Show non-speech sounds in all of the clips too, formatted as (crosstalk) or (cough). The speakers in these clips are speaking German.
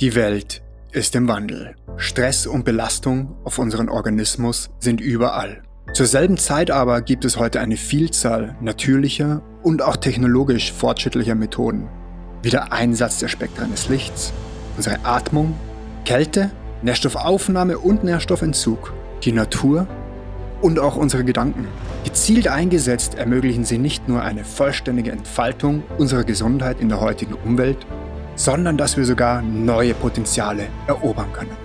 Die Welt ist im Wandel. Stress und Belastung auf unseren Organismus sind überall. Zur selben Zeit aber gibt es heute eine Vielzahl natürlicher und auch technologisch fortschrittlicher Methoden, wie der Einsatz der Spektren des Lichts, unsere Atmung, Kälte, Nährstoffaufnahme und Nährstoffentzug, die Natur und auch unsere Gedanken. Gezielt eingesetzt ermöglichen sie nicht nur eine vollständige Entfaltung unserer Gesundheit in der heutigen Umwelt, sondern dass wir sogar neue Potenziale erobern können.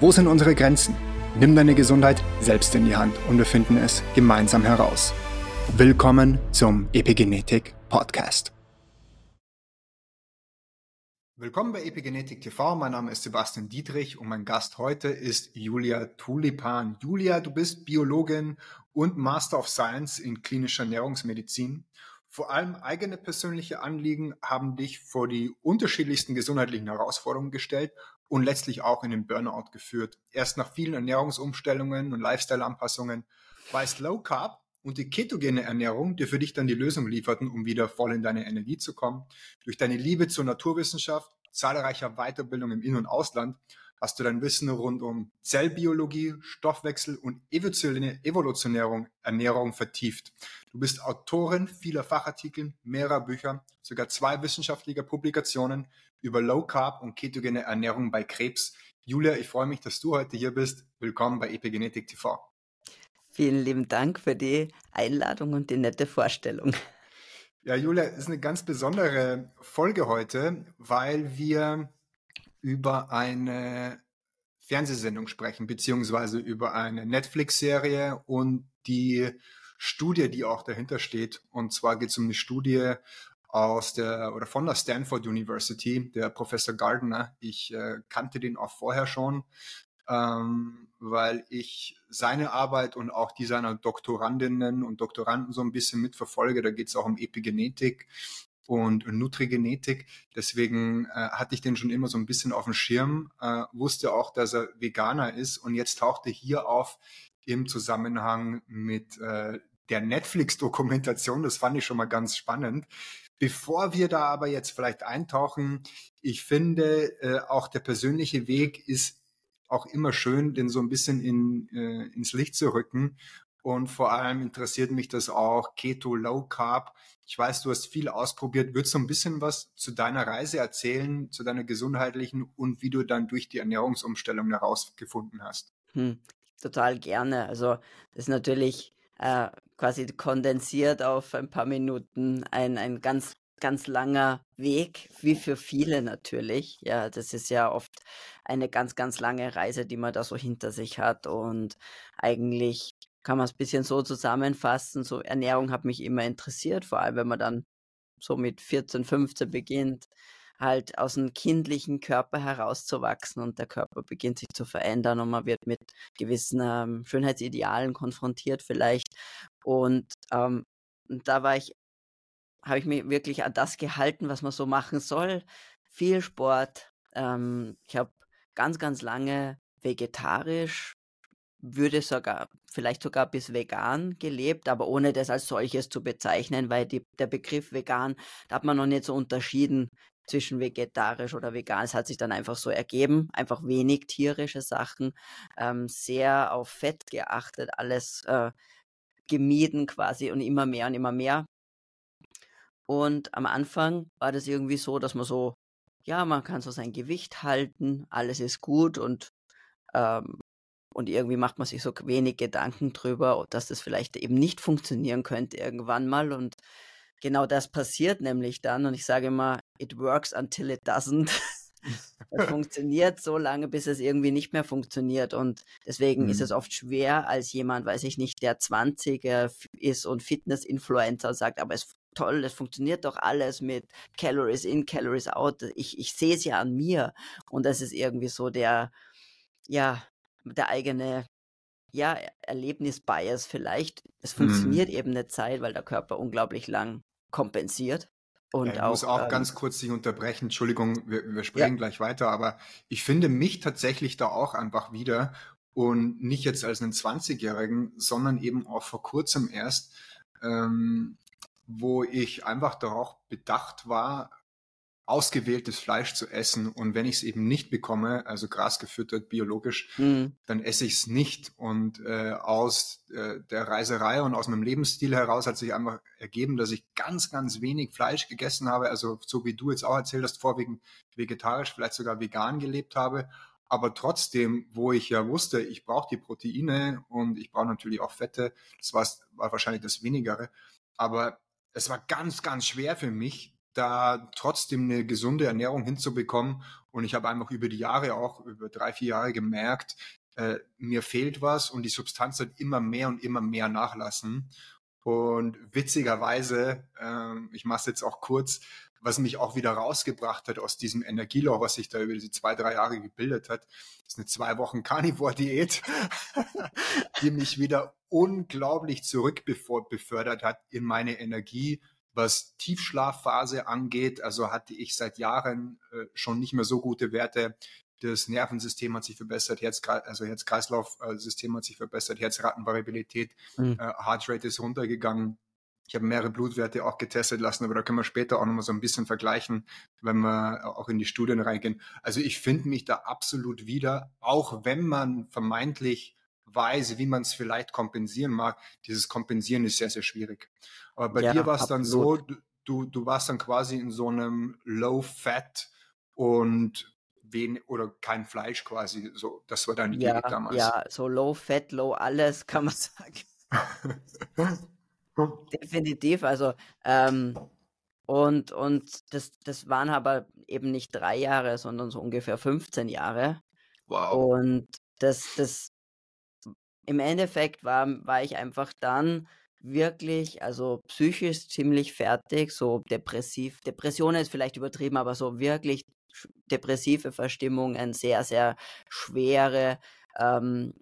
Wo sind unsere Grenzen? Nimm deine Gesundheit selbst in die Hand und wir finden es gemeinsam heraus. Willkommen zum Epigenetik Podcast. Willkommen bei Epigenetik TV. Mein Name ist Sebastian Dietrich und mein Gast heute ist Julia Tulipan. Julia, du bist Biologin und Master of Science in klinischer Ernährungsmedizin. Vor allem eigene persönliche Anliegen haben dich vor die unterschiedlichsten gesundheitlichen Herausforderungen gestellt und letztlich auch in den Burnout geführt. Erst nach vielen Ernährungsumstellungen und Lifestyle-Anpassungen war es Low Carb und die ketogene Ernährung, die für dich dann die Lösung lieferten, um wieder voll in deine Energie zu kommen. Durch deine Liebe zur Naturwissenschaft, zahlreicher Weiterbildung im In- und Ausland hast du dein Wissen rund um Zellbiologie, Stoffwechsel und evolutionäre Ernährung vertieft. Du bist Autorin vieler Fachartikel, mehrerer Bücher, sogar zwei wissenschaftlicher Publikationen über Low Carb und ketogene Ernährung bei Krebs. Julia, ich freue mich, dass du heute hier bist. Willkommen bei Epigenetik TV. Vielen lieben Dank für die Einladung und die nette Vorstellung. Ja, Julia, es ist eine ganz besondere Folge heute, weil wir über eine Fernsehsendung sprechen, beziehungsweise über eine Netflix-Serie und die Studie, die auch dahinter steht. Und zwar geht es um eine Studie aus der oder von der Stanford University, der Professor Gardner. Ich äh, kannte den auch vorher schon, ähm, weil ich seine Arbeit und auch die seiner Doktorandinnen und Doktoranden so ein bisschen mitverfolge. Da geht es auch um Epigenetik und Nutrigenetik. Deswegen äh, hatte ich den schon immer so ein bisschen auf dem Schirm, äh, wusste auch, dass er Veganer ist und jetzt tauchte hier auf im Zusammenhang mit äh, der Netflix-Dokumentation. Das fand ich schon mal ganz spannend. Bevor wir da aber jetzt vielleicht eintauchen, ich finde, äh, auch der persönliche Weg ist auch immer schön, den so ein bisschen in, äh, ins Licht zu rücken. Und vor allem interessiert mich das auch Keto Low Carb. Ich weiß, du hast viel ausprobiert. Würdest du ein bisschen was zu deiner Reise erzählen, zu deiner gesundheitlichen und wie du dann durch die Ernährungsumstellung herausgefunden hast? Hm, total gerne. Also das ist natürlich äh, quasi kondensiert auf ein paar Minuten ein, ein ganz, ganz langer Weg, wie für viele natürlich. Ja, das ist ja oft eine ganz, ganz lange Reise, die man da so hinter sich hat. Und eigentlich kann man es ein bisschen so zusammenfassen. So Ernährung hat mich immer interessiert, vor allem wenn man dann so mit 14, 15 beginnt, halt aus dem kindlichen Körper herauszuwachsen und der Körper beginnt sich zu verändern und man wird mit gewissen ähm, Schönheitsidealen konfrontiert vielleicht. Und ähm, da war ich, habe ich mich wirklich an das gehalten, was man so machen soll. Viel Sport. Ähm, ich habe ganz, ganz lange vegetarisch würde sogar, vielleicht sogar bis vegan gelebt, aber ohne das als solches zu bezeichnen, weil die, der Begriff vegan, da hat man noch nicht so unterschieden zwischen vegetarisch oder vegan. Es hat sich dann einfach so ergeben, einfach wenig tierische Sachen, ähm, sehr auf Fett geachtet, alles äh, gemieden quasi und immer mehr und immer mehr. Und am Anfang war das irgendwie so, dass man so, ja, man kann so sein Gewicht halten, alles ist gut und ähm, und irgendwie macht man sich so wenig Gedanken drüber, dass das vielleicht eben nicht funktionieren könnte irgendwann mal. Und genau das passiert nämlich dann. Und ich sage immer, it works until it doesn't. (laughs) es (laughs) funktioniert so lange, bis es irgendwie nicht mehr funktioniert. Und deswegen mhm. ist es oft schwer, als jemand, weiß ich nicht, der 20er ist und Fitness-Influencer sagt, aber es toll, es funktioniert doch alles mit Calories in, Calories out. Ich, ich sehe es ja an mir. Und das ist irgendwie so der, ja, der eigene ja, Erlebnisbias vielleicht. Es funktioniert mhm. eben eine Zeit, weil der Körper unglaublich lang kompensiert. Und ich auch, muss auch ähm, ganz kurz dich unterbrechen. Entschuldigung, wir, wir sprechen ja. gleich weiter, aber ich finde mich tatsächlich da auch einfach wieder und nicht jetzt als einen 20-Jährigen, sondern eben auch vor kurzem erst, ähm, wo ich einfach darauf bedacht war, ausgewähltes Fleisch zu essen und wenn ich es eben nicht bekomme, also grasgefüttert, biologisch, mhm. dann esse ich es nicht. Und äh, aus äh, der Reiserei und aus meinem Lebensstil heraus hat sich einfach ergeben, dass ich ganz, ganz wenig Fleisch gegessen habe, also so wie du jetzt auch erzählt hast, vorwiegend vegetarisch, vielleicht sogar vegan gelebt habe. Aber trotzdem, wo ich ja wusste, ich brauche die Proteine und ich brauche natürlich auch Fette, das war, war wahrscheinlich das Wenigere. Aber es war ganz, ganz schwer für mich, da trotzdem eine gesunde Ernährung hinzubekommen. Und ich habe einfach über die Jahre auch, über drei, vier Jahre gemerkt, äh, mir fehlt was und die Substanz hat immer mehr und immer mehr nachlassen. Und witzigerweise, äh, ich mache es jetzt auch kurz, was mich auch wieder rausgebracht hat aus diesem Energieloch, was sich da über diese zwei, drei Jahre gebildet hat, ist eine zwei Wochen Carnivore-Diät, (laughs) die mich wieder unglaublich zurückbefördert hat in meine Energie, was Tiefschlafphase angeht. Also hatte ich seit Jahren äh, schon nicht mehr so gute Werte. Das Nervensystem hat sich verbessert, Herz, also Herz-Kreislauf-System hat sich verbessert, Herzratenvariabilität, mhm. äh, Heartrate ist runtergegangen. Ich habe mehrere Blutwerte auch getestet lassen, aber da können wir später auch nochmal so ein bisschen vergleichen, wenn wir auch in die Studien reingehen. Also ich finde mich da absolut wieder, auch wenn man vermeintlich weiß, wie man es vielleicht kompensieren mag. Dieses Kompensieren ist sehr, sehr schwierig. Aber bei ja, dir war es dann so, du, du warst dann quasi in so einem Low-Fat und wen oder kein Fleisch quasi. So, das war deine ja, Diät damals. Ja, so Low-Fat, Low alles, (laughs) kann man sagen. Definitiv, also ähm, und, und das, das waren aber eben nicht drei Jahre, sondern so ungefähr 15 Jahre. Wow. Und das, das im Endeffekt war, war ich einfach dann wirklich, also psychisch ziemlich fertig, so depressiv. Depression ist vielleicht übertrieben, aber so wirklich depressive Verstimmungen, sehr, sehr schwere ähm,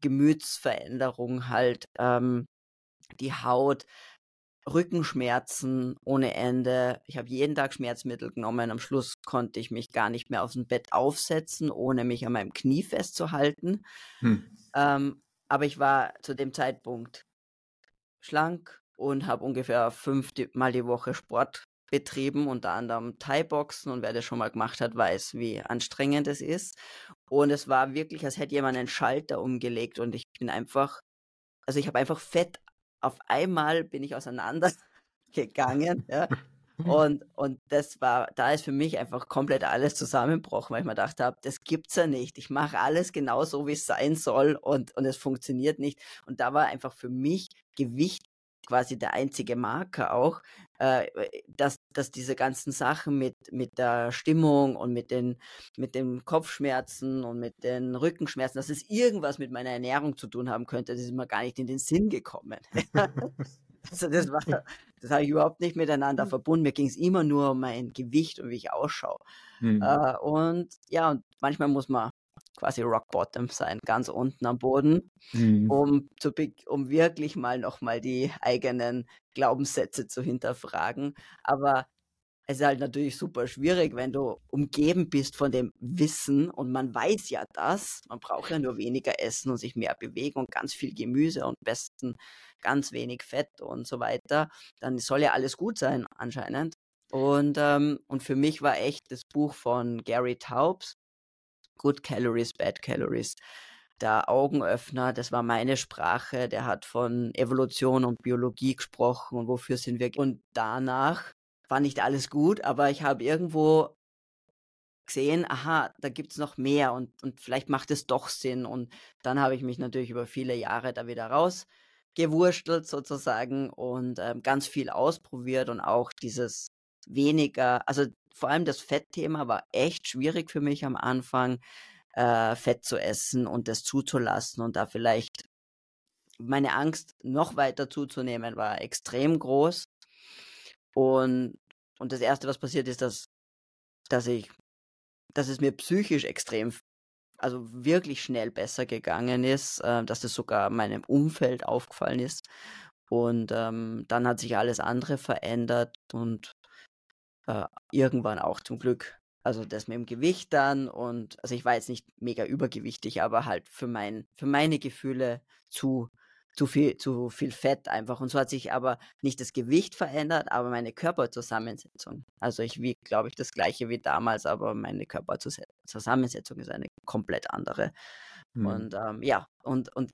Gemütsveränderung halt. Ähm, die Haut, Rückenschmerzen ohne Ende. Ich habe jeden Tag Schmerzmittel genommen. Am Schluss konnte ich mich gar nicht mehr aus dem Bett aufsetzen, ohne mich an meinem Knie festzuhalten. Hm. Ähm, aber ich war zu dem Zeitpunkt schlank und habe ungefähr fünfmal die Woche Sport betrieben, unter anderem Thai-Boxen und wer das schon mal gemacht hat, weiß, wie anstrengend es ist. Und es war wirklich, als hätte jemand einen Schalter umgelegt und ich bin einfach, also ich habe einfach Fett auf einmal bin ich auseinandergegangen, (laughs) ja. Und, und das war, da ist für mich einfach komplett alles zusammengebrochen, weil ich mir gedacht habe, das gibt's ja nicht. Ich mache alles genau so, wie es sein soll und, und es funktioniert nicht. Und da war einfach für mich Gewicht quasi der einzige Marker auch, äh, dass, dass diese ganzen Sachen mit, mit der Stimmung und mit den, mit den Kopfschmerzen und mit den Rückenschmerzen, dass es irgendwas mit meiner Ernährung zu tun haben könnte, das ist mir gar nicht in den Sinn gekommen. (laughs) also das war, das habe ich überhaupt nicht miteinander verbunden. Mir ging es immer nur um mein Gewicht und wie ich ausschaue. Mhm. Äh, und ja, und manchmal muss man quasi Rock Bottom sein, ganz unten am Boden, mhm. um, zu, um wirklich mal nochmal die eigenen Glaubenssätze zu hinterfragen. Aber es ist halt natürlich super schwierig, wenn du umgeben bist von dem Wissen und man weiß ja das, man braucht ja nur weniger essen und sich mehr bewegen und ganz viel Gemüse und besten ganz wenig Fett und so weiter, dann soll ja alles gut sein anscheinend. Und, ähm, und für mich war echt das Buch von Gary Taubes, Good Calories, Bad Calories. Der Augenöffner, das war meine Sprache, der hat von Evolution und Biologie gesprochen und wofür sind wir. Und danach war nicht alles gut, aber ich habe irgendwo gesehen, aha, da gibt es noch mehr und, und vielleicht macht es doch Sinn. Und dann habe ich mich natürlich über viele Jahre da wieder rausgewurstelt sozusagen und ähm, ganz viel ausprobiert und auch dieses weniger, also vor allem das Fettthema war echt schwierig für mich am Anfang, äh, Fett zu essen und das zuzulassen und da vielleicht meine Angst noch weiter zuzunehmen war extrem groß. Und, und das erste, was passiert ist, dass, dass ich, dass es mir psychisch extrem, also wirklich schnell besser gegangen ist, äh, dass das sogar meinem Umfeld aufgefallen ist. Und ähm, dann hat sich alles andere verändert und äh, irgendwann auch zum Glück. Also das mit dem Gewicht dann und also ich war jetzt nicht mega übergewichtig, aber halt für mein, für meine Gefühle zu zu viel, zu viel Fett einfach. Und so hat sich aber nicht das Gewicht verändert, aber meine Körperzusammensetzung. Also ich wiege, glaube ich, das gleiche wie damals, aber meine Körperzusammensetzung ist eine komplett andere. Mhm. Und ähm, ja, und, und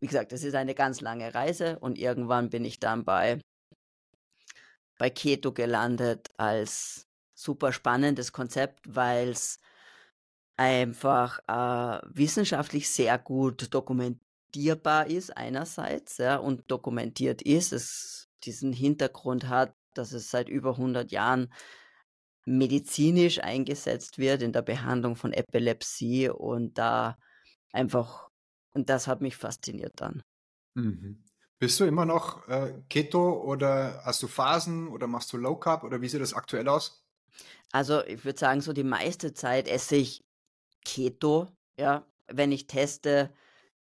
wie gesagt, das ist eine ganz lange Reise und irgendwann bin ich dann bei, bei Keto gelandet als super spannendes Konzept, weil es einfach äh, wissenschaftlich sehr gut dokumentierbar ist einerseits ja, und dokumentiert ist, es diesen Hintergrund hat, dass es seit über 100 Jahren medizinisch eingesetzt wird in der Behandlung von Epilepsie und da einfach, und das hat mich fasziniert dann. Mhm. Bist du immer noch äh, Keto oder hast du Phasen oder machst du Low Carb oder wie sieht das aktuell aus? Also ich würde sagen, so die meiste Zeit esse ich Keto. Ja, wenn ich teste,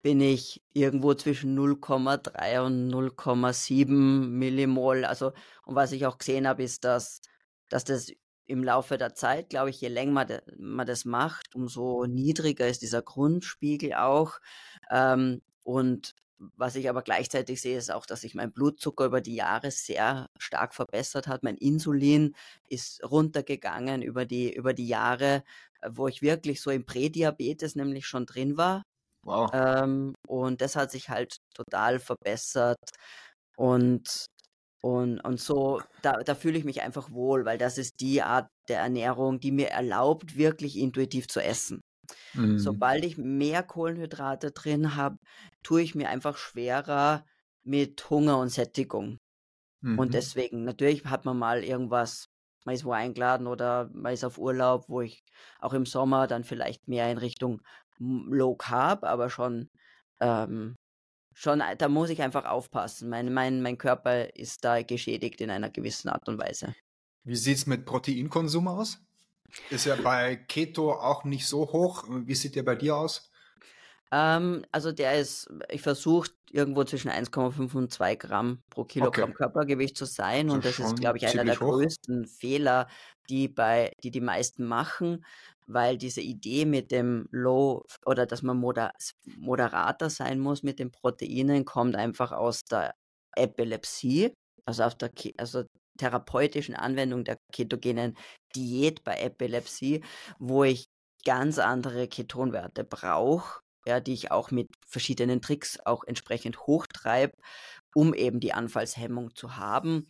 bin ich irgendwo zwischen 0,3 und 0,7 Millimol. Also, und was ich auch gesehen habe, ist, dass, dass das im Laufe der Zeit, glaube ich, je länger man, das macht, umso niedriger ist dieser Grundspiegel auch. Ähm, und was ich aber gleichzeitig sehe, ist auch, dass sich mein Blutzucker über die Jahre sehr stark verbessert hat. Mein Insulin ist runtergegangen über die, über die Jahre, äh, wo ich wirklich so im Prädiabetes nämlich schon drin war. Wow. Ähm, und das hat sich halt total verbessert. Und, und, und so, da, da fühle ich mich einfach wohl, weil das ist die Art der Ernährung, die mir erlaubt, wirklich intuitiv zu essen. Mhm. Sobald ich mehr Kohlenhydrate drin habe, tue ich mir einfach schwerer mit Hunger und Sättigung. Mhm. Und deswegen, natürlich hat man mal irgendwas, man ist wo eingeladen oder man ist auf Urlaub, wo ich auch im Sommer dann vielleicht mehr in Richtung Low Carb, aber schon, ähm, schon, äh, da muss ich einfach aufpassen. Mein, mein, mein Körper ist da geschädigt in einer gewissen Art und Weise. Wie sieht es mit Proteinkonsum aus? Ist ja bei Keto auch nicht so hoch. Wie sieht der bei dir aus? Ähm, also der ist, ich versuche irgendwo zwischen 1,5 und 2 Gramm pro Kilogramm okay. Körpergewicht zu sein. Das und das ist, glaube ich, einer der hoch. größten Fehler, die bei, die die meisten machen, weil diese Idee mit dem Low oder dass man moder moderater sein muss mit den Proteinen, kommt einfach aus der Epilepsie, also aus der, also therapeutischen Anwendung der ketogenen Diät bei Epilepsie, wo ich ganz andere Ketonwerte brauche, ja, die ich auch mit verschiedenen Tricks auch entsprechend hochtreibe, um eben die Anfallshemmung zu haben.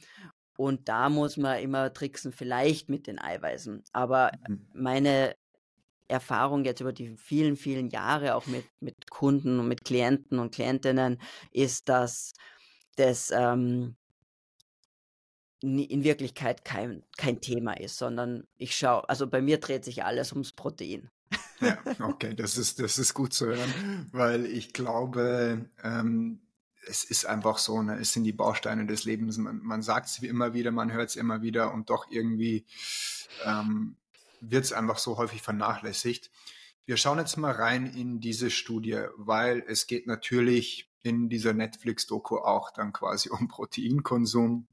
Und da muss man immer tricksen, vielleicht mit den Eiweißen. Aber mhm. meine Erfahrung jetzt über die vielen, vielen Jahre auch mit, mit Kunden und mit Klienten und Klientinnen ist, dass das ähm, in Wirklichkeit kein, kein Thema ist, sondern ich schaue, also bei mir dreht sich alles ums Protein. Ja, okay, das ist, das ist gut zu hören, weil ich glaube, ähm, es ist einfach so, ne, es sind die Bausteine des Lebens. Man, man sagt es immer wieder, man hört es immer wieder und doch irgendwie ähm, wird es einfach so häufig vernachlässigt. Wir schauen jetzt mal rein in diese Studie, weil es geht natürlich in dieser Netflix-Doku auch dann quasi um Proteinkonsum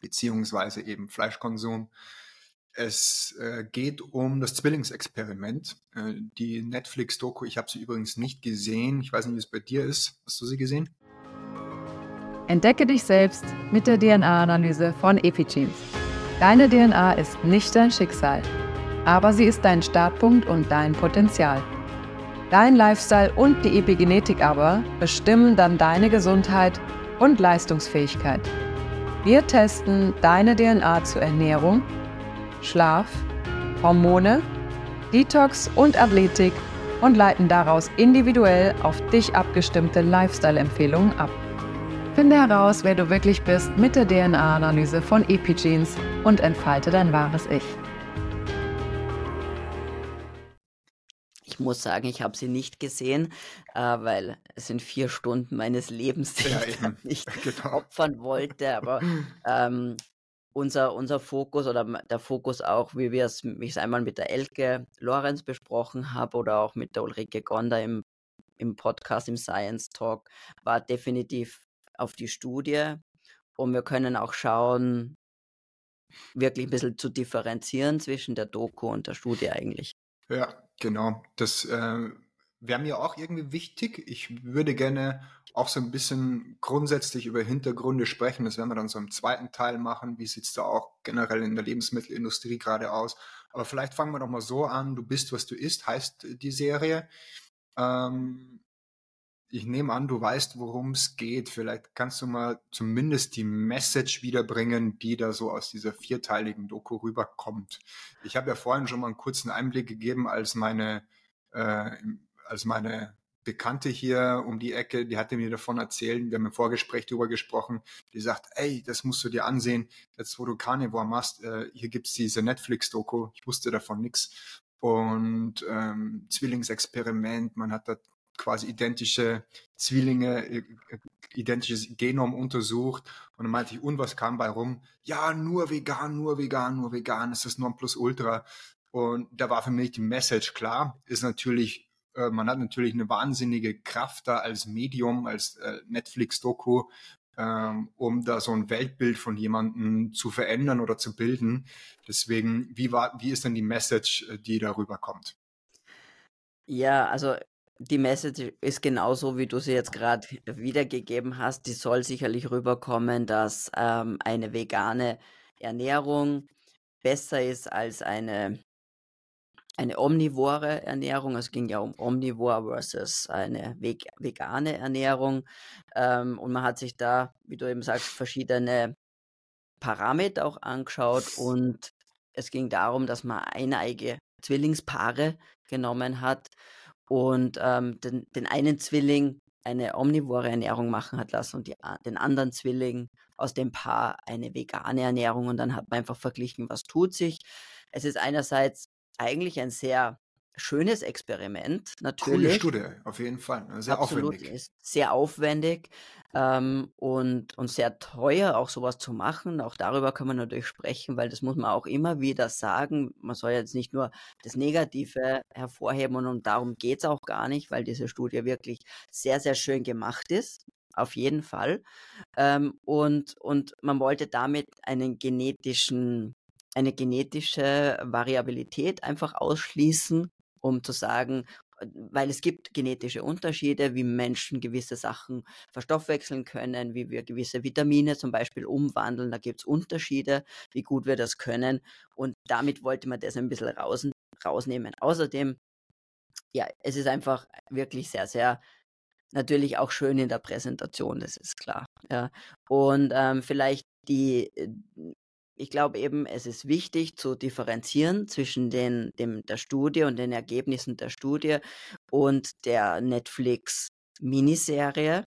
beziehungsweise eben Fleischkonsum. Es äh, geht um das Zwillingsexperiment. Äh, die Netflix-Doku, ich habe sie übrigens nicht gesehen. Ich weiß nicht, wie es bei dir ist. Hast du sie gesehen? Entdecke dich selbst mit der DNA-Analyse von Epigenes. Deine DNA ist nicht dein Schicksal, aber sie ist dein Startpunkt und dein Potenzial. Dein Lifestyle und die Epigenetik aber bestimmen dann deine Gesundheit und Leistungsfähigkeit. Wir testen deine DNA zur Ernährung, Schlaf, Hormone, Detox und Athletik und leiten daraus individuell auf dich abgestimmte Lifestyle-Empfehlungen ab. Finde heraus, wer du wirklich bist mit der DNA-Analyse von Epigenes und entfalte dein wahres Ich. Ich muss sagen, ich habe sie nicht gesehen, äh, weil es sind vier Stunden meines Lebens, die ja, ich nicht (laughs) genau. opfern wollte. Aber ähm, unser, unser Fokus oder der Fokus auch, wie wir es, wie ich es einmal mit der Elke Lorenz besprochen habe oder auch mit der Ulrike Gonda im, im Podcast, im Science Talk, war definitiv auf die Studie. Und wir können auch schauen, wirklich ein bisschen zu differenzieren zwischen der Doku und der Studie eigentlich. Ja, genau. Das äh, wäre mir auch irgendwie wichtig. Ich würde gerne auch so ein bisschen grundsätzlich über Hintergründe sprechen. Das werden wir dann so im zweiten Teil machen. Wie sieht's da auch generell in der Lebensmittelindustrie gerade aus? Aber vielleicht fangen wir doch mal so an. Du bist, was du isst, heißt die Serie. Ähm, ich nehme an, du weißt, worum es geht. Vielleicht kannst du mal zumindest die Message wiederbringen, die da so aus dieser vierteiligen Doku rüberkommt. Ich habe ja vorhin schon mal einen kurzen Einblick gegeben, als meine, äh, als meine Bekannte hier um die Ecke, die hatte mir davon erzählt, wir haben im Vorgespräch darüber gesprochen, die sagt, ey, das musst du dir ansehen, jetzt wo du Carnivore machst, äh, hier gibt's diese Netflix-Doku, ich wusste davon nichts. Und ähm, Zwillingsexperiment, man hat da quasi identische Zwillinge, äh, identisches Genom untersucht und dann meinte ich, und was kam bei rum? Ja, nur vegan, nur vegan, nur vegan, es ist Nonplusultra. Und da war für mich die Message klar, ist natürlich, äh, man hat natürlich eine wahnsinnige Kraft da als Medium, als äh, Netflix-Doku, ähm, um da so ein Weltbild von jemandem zu verändern oder zu bilden. Deswegen, wie war, wie ist denn die Message, äh, die darüber kommt? Ja, also die Message ist genauso, wie du sie jetzt gerade wiedergegeben hast. Die soll sicherlich rüberkommen, dass ähm, eine vegane Ernährung besser ist als eine, eine omnivore Ernährung. Es ging ja um Omnivore versus eine veg vegane Ernährung. Ähm, und man hat sich da, wie du eben sagst, verschiedene Parameter auch angeschaut. Und es ging darum, dass man eineige Zwillingspaare genommen hat und ähm, den, den einen Zwilling eine omnivore Ernährung machen hat lassen und die, den anderen Zwilling aus dem Paar eine vegane Ernährung und dann hat man einfach verglichen, was tut sich. Es ist einerseits eigentlich ein sehr schönes Experiment, natürlich. Coole Studie, auf jeden Fall. Sehr Absolut, aufwendig. Ist sehr aufwendig ähm, und, und sehr teuer, auch sowas zu machen. Auch darüber kann man natürlich sprechen, weil das muss man auch immer wieder sagen. Man soll jetzt nicht nur das Negative hervorheben und, und darum geht's auch gar nicht, weil diese Studie wirklich sehr, sehr schön gemacht ist. Auf jeden Fall. Ähm, und, und man wollte damit einen genetischen eine genetische Variabilität einfach ausschließen um zu sagen, weil es gibt genetische Unterschiede, wie Menschen gewisse Sachen verstoffwechseln können, wie wir gewisse Vitamine zum Beispiel umwandeln. Da gibt es Unterschiede, wie gut wir das können. Und damit wollte man das ein bisschen raus, rausnehmen. Außerdem, ja, es ist einfach wirklich sehr, sehr natürlich auch schön in der Präsentation, das ist klar. Ja. Und ähm, vielleicht die äh, ich glaube eben, es ist wichtig zu differenzieren zwischen den, dem, der Studie und den Ergebnissen der Studie und der Netflix-Miniserie,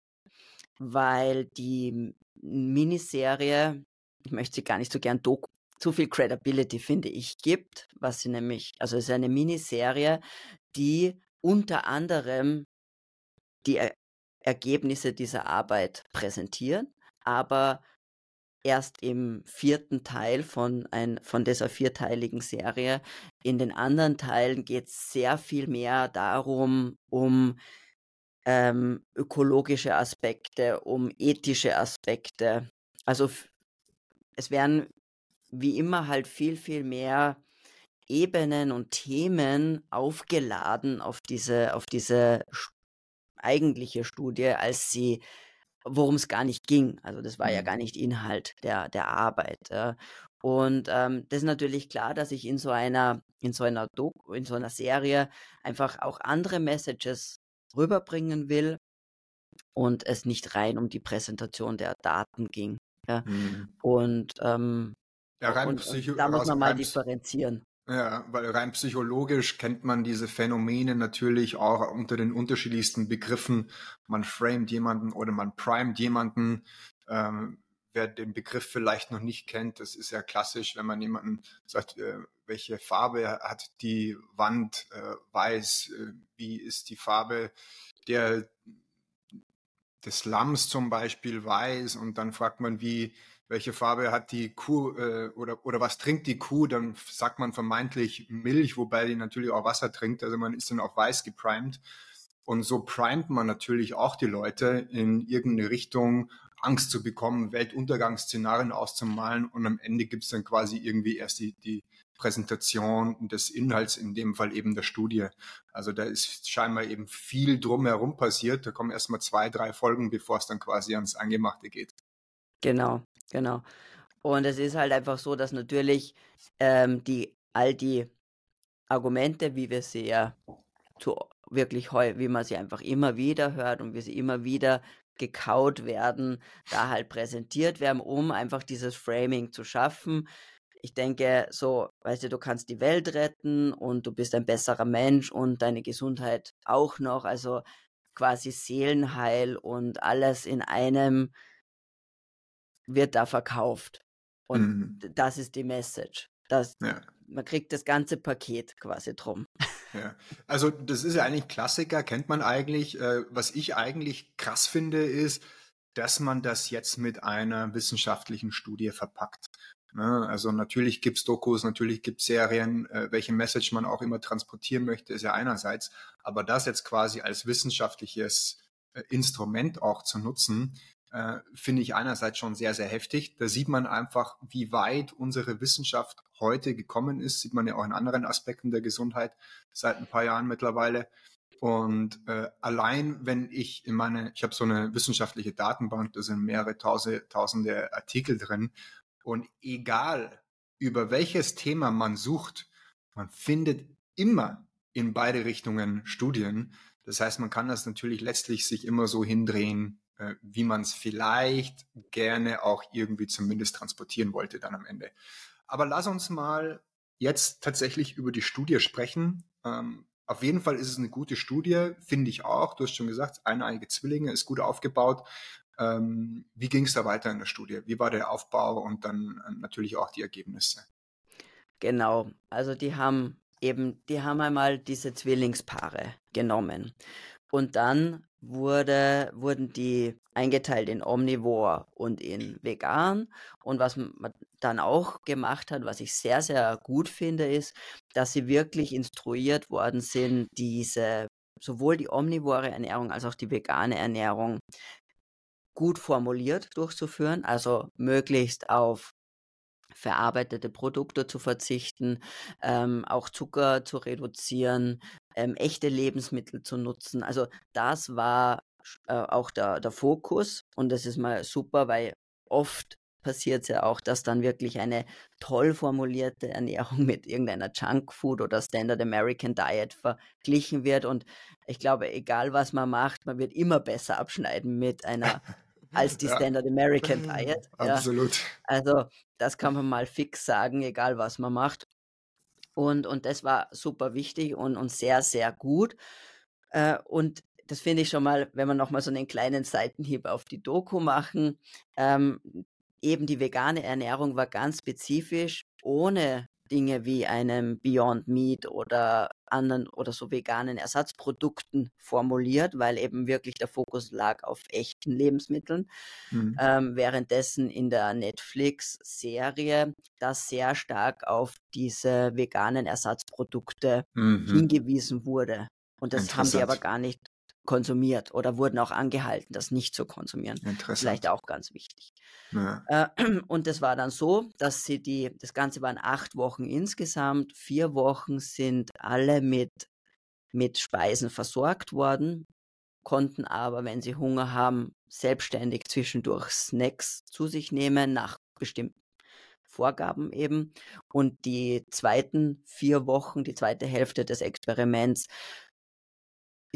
weil die Miniserie, ich möchte sie gar nicht so gern Doku, zu viel Credibility, finde ich, gibt, was sie nämlich, also es ist eine Miniserie, die unter anderem die er Ergebnisse dieser Arbeit präsentieren, aber erst im vierten Teil von, ein, von dieser vierteiligen Serie. In den anderen Teilen geht es sehr viel mehr darum, um ähm, ökologische Aspekte, um ethische Aspekte. Also es werden wie immer halt viel, viel mehr Ebenen und Themen aufgeladen auf diese, auf diese eigentliche Studie, als sie worum es gar nicht ging. Also das war ja mhm. gar nicht Inhalt der, der Arbeit. Ja. Und ähm, das ist natürlich klar, dass ich in so einer, in so einer Doku, in so einer Serie einfach auch andere Messages rüberbringen will und es nicht rein um die Präsentation der Daten ging. Ja. Mhm. Und, ähm, ja, rein und, und da muss man mal differenzieren. Ja, weil rein psychologisch kennt man diese Phänomene natürlich auch unter den unterschiedlichsten Begriffen. Man framet jemanden oder man primet jemanden. Ähm, wer den Begriff vielleicht noch nicht kennt, das ist ja klassisch, wenn man jemanden sagt, äh, welche Farbe hat die Wand äh, weiß, äh, wie ist die Farbe der des Lamms zum Beispiel weiß und dann fragt man, wie welche Farbe hat die Kuh äh, oder, oder was trinkt die Kuh, dann sagt man vermeintlich Milch, wobei die natürlich auch Wasser trinkt, also man ist dann auch weiß geprimed. Und so primet man natürlich auch die Leute in irgendeine Richtung, Angst zu bekommen, Weltuntergangsszenarien auszumalen und am Ende gibt es dann quasi irgendwie erst die, die Präsentation des Inhalts, in dem Fall eben der Studie. Also da ist scheinbar eben viel drumherum passiert. Da kommen erstmal zwei, drei Folgen, bevor es dann quasi ans Angemachte geht. Genau, genau. Und es ist halt einfach so, dass natürlich ähm, die all die Argumente, wie wir sie ja zu wirklich heu, wie man sie einfach immer wieder hört und wie sie immer wieder gekaut werden, da halt präsentiert werden, um einfach dieses Framing zu schaffen. Ich denke, so, weißt du, du kannst die Welt retten und du bist ein besserer Mensch und deine Gesundheit auch noch, also quasi Seelenheil und alles in einem wird da verkauft. Und mhm. das ist die Message. Das, ja. Man kriegt das ganze Paket quasi drum. (laughs) Ja. Also das ist ja eigentlich Klassiker, kennt man eigentlich. Äh, was ich eigentlich krass finde, ist, dass man das jetzt mit einer wissenschaftlichen Studie verpackt. Ne? Also natürlich gibt's Dokus, natürlich gibt's Serien, äh, welche Message man auch immer transportieren möchte, ist ja einerseits. Aber das jetzt quasi als wissenschaftliches äh, Instrument auch zu nutzen, äh, finde ich einerseits schon sehr, sehr heftig. Da sieht man einfach, wie weit unsere Wissenschaft heute gekommen ist. Sieht man ja auch in anderen Aspekten der Gesundheit seit ein paar Jahren mittlerweile. Und äh, allein wenn ich in meine, ich habe so eine wissenschaftliche Datenbank, da sind mehrere tausende, tausende Artikel drin. Und egal über welches Thema man sucht, man findet immer in beide Richtungen Studien. Das heißt, man kann das natürlich letztlich sich immer so hindrehen, wie man es vielleicht gerne auch irgendwie zumindest transportieren wollte dann am Ende. Aber lass uns mal jetzt tatsächlich über die Studie sprechen. Ähm, auf jeden Fall ist es eine gute Studie, finde ich auch. Du hast schon gesagt, eineiige Zwillinge ist gut aufgebaut. Ähm, wie ging es da weiter in der Studie? Wie war der Aufbau und dann äh, natürlich auch die Ergebnisse? Genau, also die haben eben, die haben einmal diese Zwillingspaare genommen und dann wurde, wurden die eingeteilt in Omnivore und in Vegan. Und was man dann auch gemacht hat, was ich sehr, sehr gut finde, ist, dass sie wirklich instruiert worden sind, diese sowohl die omnivore Ernährung als auch die vegane Ernährung gut formuliert durchzuführen, also möglichst auf verarbeitete Produkte zu verzichten, ähm, auch Zucker zu reduzieren, ähm, echte Lebensmittel zu nutzen. Also das war äh, auch der, der Fokus und das ist mal super, weil oft passiert es ja auch, dass dann wirklich eine toll formulierte Ernährung (laughs) mit irgendeiner Junkfood oder Standard American Diet verglichen wird. Und ich glaube, egal was man macht, man wird immer besser abschneiden mit einer (laughs) (laughs) als die ja. Standard American Diet. Absolut. Ja. Also das kann man mal fix sagen, egal was man macht. Und, und das war super wichtig und, und sehr, sehr gut. Äh, und das finde ich schon mal, wenn wir nochmal so einen kleinen Seitenhieb auf die Doku machen, ähm, eben die vegane Ernährung war ganz spezifisch, ohne Dinge wie einem Beyond Meat oder anderen oder so veganen Ersatzprodukten formuliert, weil eben wirklich der Fokus lag auf echten Lebensmitteln. Mhm. Ähm, währenddessen in der Netflix-Serie das sehr stark auf diese veganen Ersatzprodukte mhm. hingewiesen wurde. Und das haben die aber gar nicht konsumiert oder wurden auch angehalten, das nicht zu konsumieren. Vielleicht auch ganz wichtig. Ja. Äh, (clears throat) und das war dann so, dass sie die, das Ganze waren acht Wochen insgesamt, vier Wochen sind alle mit, mit Speisen versorgt worden, konnten aber, wenn sie Hunger haben, selbstständig zwischendurch Snacks zu sich nehmen, nach bestimmten Vorgaben eben. Und die zweiten vier Wochen, die zweite Hälfte des Experiments,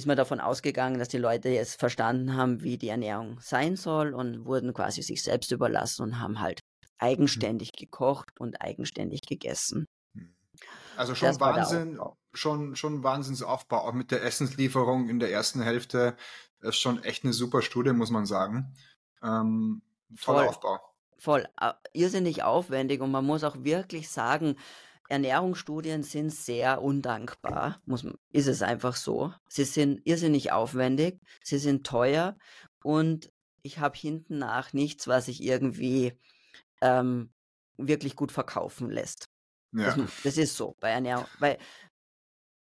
ist man davon ausgegangen, dass die Leute jetzt verstanden haben, wie die Ernährung sein soll und wurden quasi sich selbst überlassen und haben halt eigenständig gekocht und eigenständig gegessen. Mhm. Also schon das Wahnsinn, schon, schon Wahnsinnsaufbau, auch mit der Essenslieferung in der ersten Hälfte. Das ist schon echt eine super Studie, muss man sagen. Ähm, toller voll, Aufbau. Voll, irrsinnig aufwendig und man muss auch wirklich sagen, Ernährungsstudien sind sehr undankbar, muss ist es einfach so. Sie sind irrsinnig aufwendig, sie sind teuer und ich habe hinten nach nichts, was sich irgendwie ähm, wirklich gut verkaufen lässt. Ja. Das, das, ist so bei Ernährung. Weil,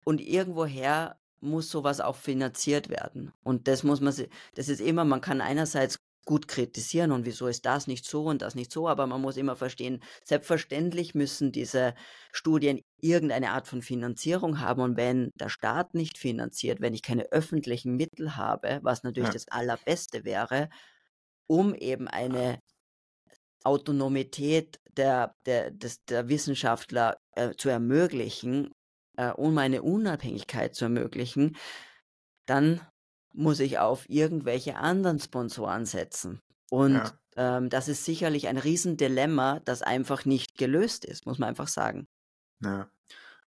und irgendwoher muss sowas auch finanziert werden. Und das muss man, das ist immer, man kann einerseits gut kritisieren und wieso ist das nicht so und das nicht so, aber man muss immer verstehen, selbstverständlich müssen diese Studien irgendeine Art von Finanzierung haben und wenn der Staat nicht finanziert, wenn ich keine öffentlichen Mittel habe, was natürlich ja. das Allerbeste wäre, um eben eine Autonomität der, der, des, der Wissenschaftler äh, zu ermöglichen, äh, um eine Unabhängigkeit zu ermöglichen, dann muss ich auf irgendwelche anderen Sponsoren setzen. Und ja. ähm, das ist sicherlich ein Riesendilemma, das einfach nicht gelöst ist, muss man einfach sagen. Ja.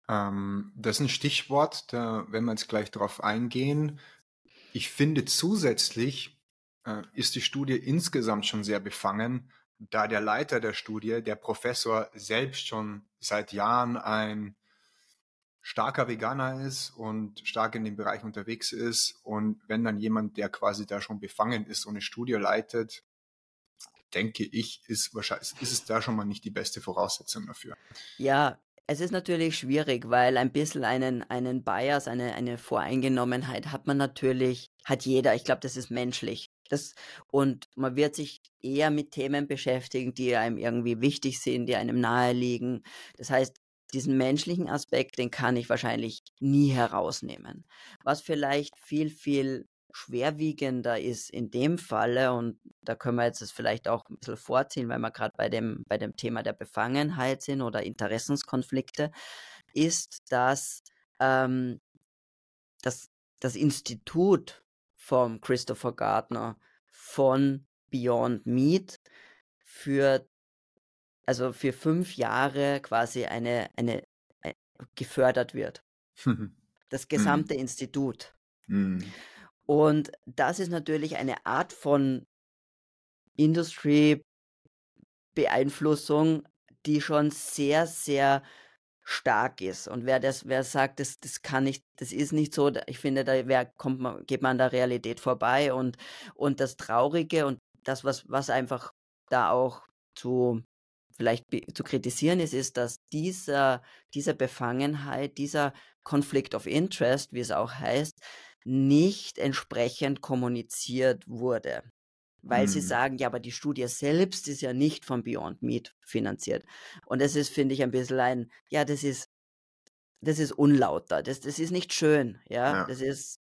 Ähm, das ist ein Stichwort, da werden wir jetzt gleich drauf eingehen. Ich finde zusätzlich äh, ist die Studie insgesamt schon sehr befangen, da der Leiter der Studie, der Professor selbst schon seit Jahren ein starker Veganer ist und stark in dem Bereich unterwegs ist und wenn dann jemand, der quasi da schon befangen ist und eine Studie leitet, denke ich, ist wahrscheinlich ist es da schon mal nicht die beste Voraussetzung dafür. Ja, es ist natürlich schwierig, weil ein bisschen einen, einen Bias, eine, eine Voreingenommenheit hat man natürlich, hat jeder. Ich glaube, das ist menschlich. Das, und man wird sich eher mit Themen beschäftigen, die einem irgendwie wichtig sind, die einem nahe liegen. Das heißt, diesen menschlichen Aspekt, den kann ich wahrscheinlich nie herausnehmen. Was vielleicht viel, viel schwerwiegender ist in dem Falle, und da können wir jetzt das vielleicht auch ein bisschen vorziehen, weil wir gerade bei dem, bei dem Thema der Befangenheit sind oder Interessenskonflikte, ist, dass ähm, das, das Institut vom Christopher Gardner von Beyond Meat für also für fünf Jahre quasi eine, eine, ein, äh, gefördert wird. (laughs) das gesamte mhm. Institut. Mhm. Und das ist natürlich eine Art von Industry-Beeinflussung, die schon sehr, sehr stark ist. Und wer das, wer sagt, das, das kann nicht, das ist nicht so, ich finde, da wer kommt man, geht man der Realität vorbei und, und das Traurige und das, was, was einfach da auch zu vielleicht zu kritisieren ist, ist, dass dieser, diese Befangenheit, dieser Conflict of Interest, wie es auch heißt, nicht entsprechend kommuniziert wurde. Weil hm. sie sagen, ja, aber die Studie selbst ist ja nicht von Beyond Meat finanziert. Und das ist, finde ich, ein bisschen ein, ja, das ist, das ist unlauter, das, das ist nicht schön, ja, ja. das ist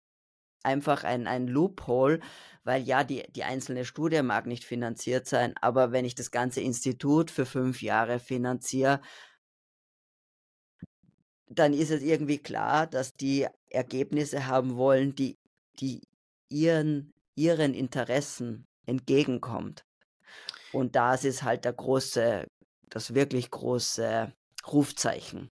einfach ein, ein Loophole, weil ja, die, die einzelne Studie mag nicht finanziert sein, aber wenn ich das ganze Institut für fünf Jahre finanziere, dann ist es irgendwie klar, dass die Ergebnisse haben wollen, die, die ihren, ihren Interessen entgegenkommt. Und das ist halt der große, das wirklich große Rufzeichen.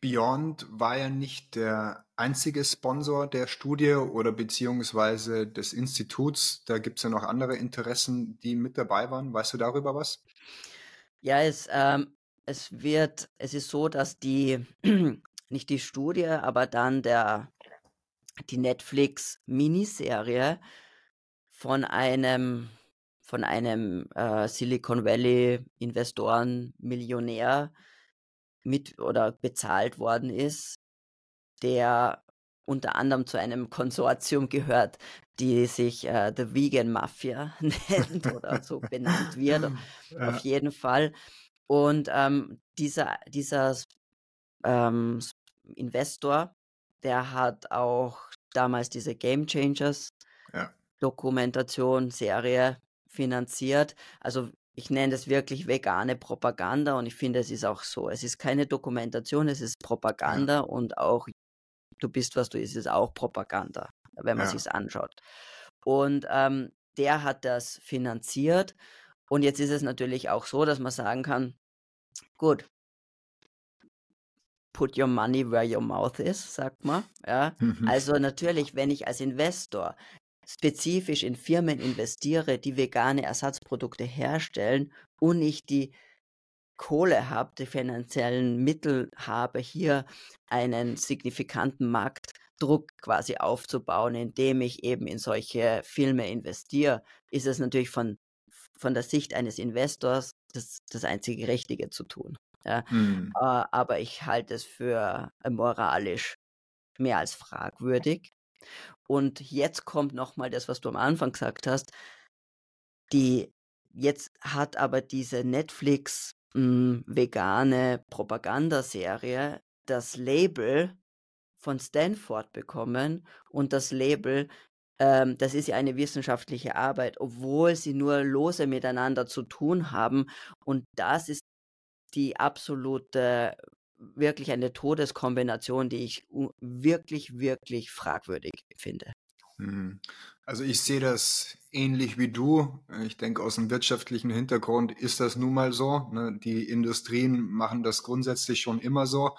Beyond war ja nicht der einzige Sponsor der Studie oder beziehungsweise des Instituts. Da gibt es ja noch andere Interessen, die mit dabei waren. Weißt du darüber was? Ja, es, ähm, es wird, es ist so, dass die, (clears throat) nicht die Studie, aber dann der, die Netflix-Miniserie von einem, von einem äh, Silicon Valley Investoren Millionär mit oder bezahlt worden ist, der unter anderem zu einem Konsortium gehört, die sich äh, The Vegan Mafia (laughs) nennt oder so benannt wird, (laughs) ja. auf jeden Fall. Und ähm, dieser, dieser ähm, Investor, der hat auch damals diese Game Changers ja. Dokumentation, Serie finanziert. Also ich nenne das wirklich vegane Propaganda und ich finde, es ist auch so. Es ist keine Dokumentation, es ist Propaganda ja. und auch du bist, was du ist, ist auch Propaganda, wenn man ja. sich anschaut. Und ähm, der hat das finanziert und jetzt ist es natürlich auch so, dass man sagen kann, gut, put your money where your mouth is, sagt man. Ja? Mhm. Also natürlich, wenn ich als Investor spezifisch in Firmen investiere, die vegane Ersatzprodukte herstellen und ich die Kohle habe, die finanziellen Mittel habe, hier einen signifikanten Marktdruck quasi aufzubauen, indem ich eben in solche Filme investiere, ist es natürlich von, von der Sicht eines Investors das, das einzige Richtige zu tun. Ja. Mhm. aber ich halte es für moralisch mehr als fragwürdig. Und jetzt kommt nochmal das, was du am Anfang gesagt hast. die jetzt hat aber diese Netflix mh, vegane Propagandaserie das Label von Stanford bekommen und das Label, ähm, das ist ja eine wissenschaftliche Arbeit, obwohl sie nur lose miteinander zu tun haben. Und das ist die absolute, wirklich eine Todeskombination, die ich wirklich, wirklich fragwürdig finde. Hm. Also ich sehe das ähnlich wie du. Ich denke, aus dem wirtschaftlichen Hintergrund ist das nun mal so. Ne? Die Industrien machen das grundsätzlich schon immer so.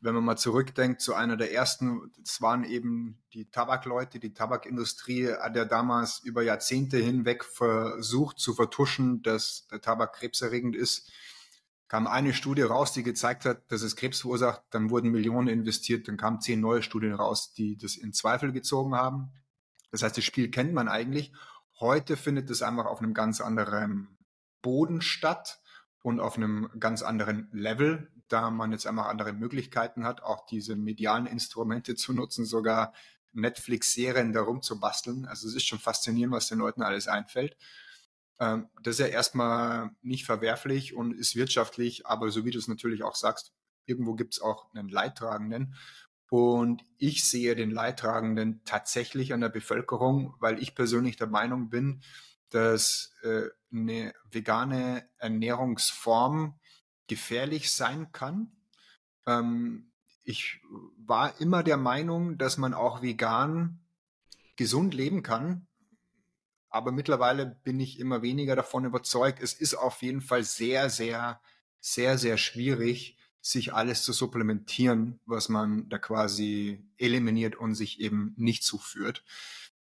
Wenn man mal zurückdenkt zu einer der ersten, das waren eben die Tabakleute, die Tabakindustrie hat ja damals über Jahrzehnte hinweg versucht zu vertuschen, dass der Tabak krebserregend ist kam eine Studie raus, die gezeigt hat, dass es Krebs verursacht. Dann wurden Millionen investiert. Dann kamen zehn neue Studien raus, die das in Zweifel gezogen haben. Das heißt, das Spiel kennt man eigentlich. Heute findet es einfach auf einem ganz anderen Boden statt und auf einem ganz anderen Level, da man jetzt einfach andere Möglichkeiten hat, auch diese medialen Instrumente (laughs) zu nutzen, sogar Netflix-Serien darum zu basteln. Also es ist schon faszinierend, was den Leuten alles einfällt. Ähm, das ist ja erstmal nicht verwerflich und ist wirtschaftlich, aber so wie du es natürlich auch sagst, irgendwo gibt es auch einen Leidtragenden. Und ich sehe den Leidtragenden tatsächlich an der Bevölkerung, weil ich persönlich der Meinung bin, dass äh, eine vegane Ernährungsform gefährlich sein kann. Ähm, ich war immer der Meinung, dass man auch vegan gesund leben kann. Aber mittlerweile bin ich immer weniger davon überzeugt. Es ist auf jeden Fall sehr, sehr, sehr, sehr schwierig, sich alles zu supplementieren, was man da quasi eliminiert und sich eben nicht zuführt.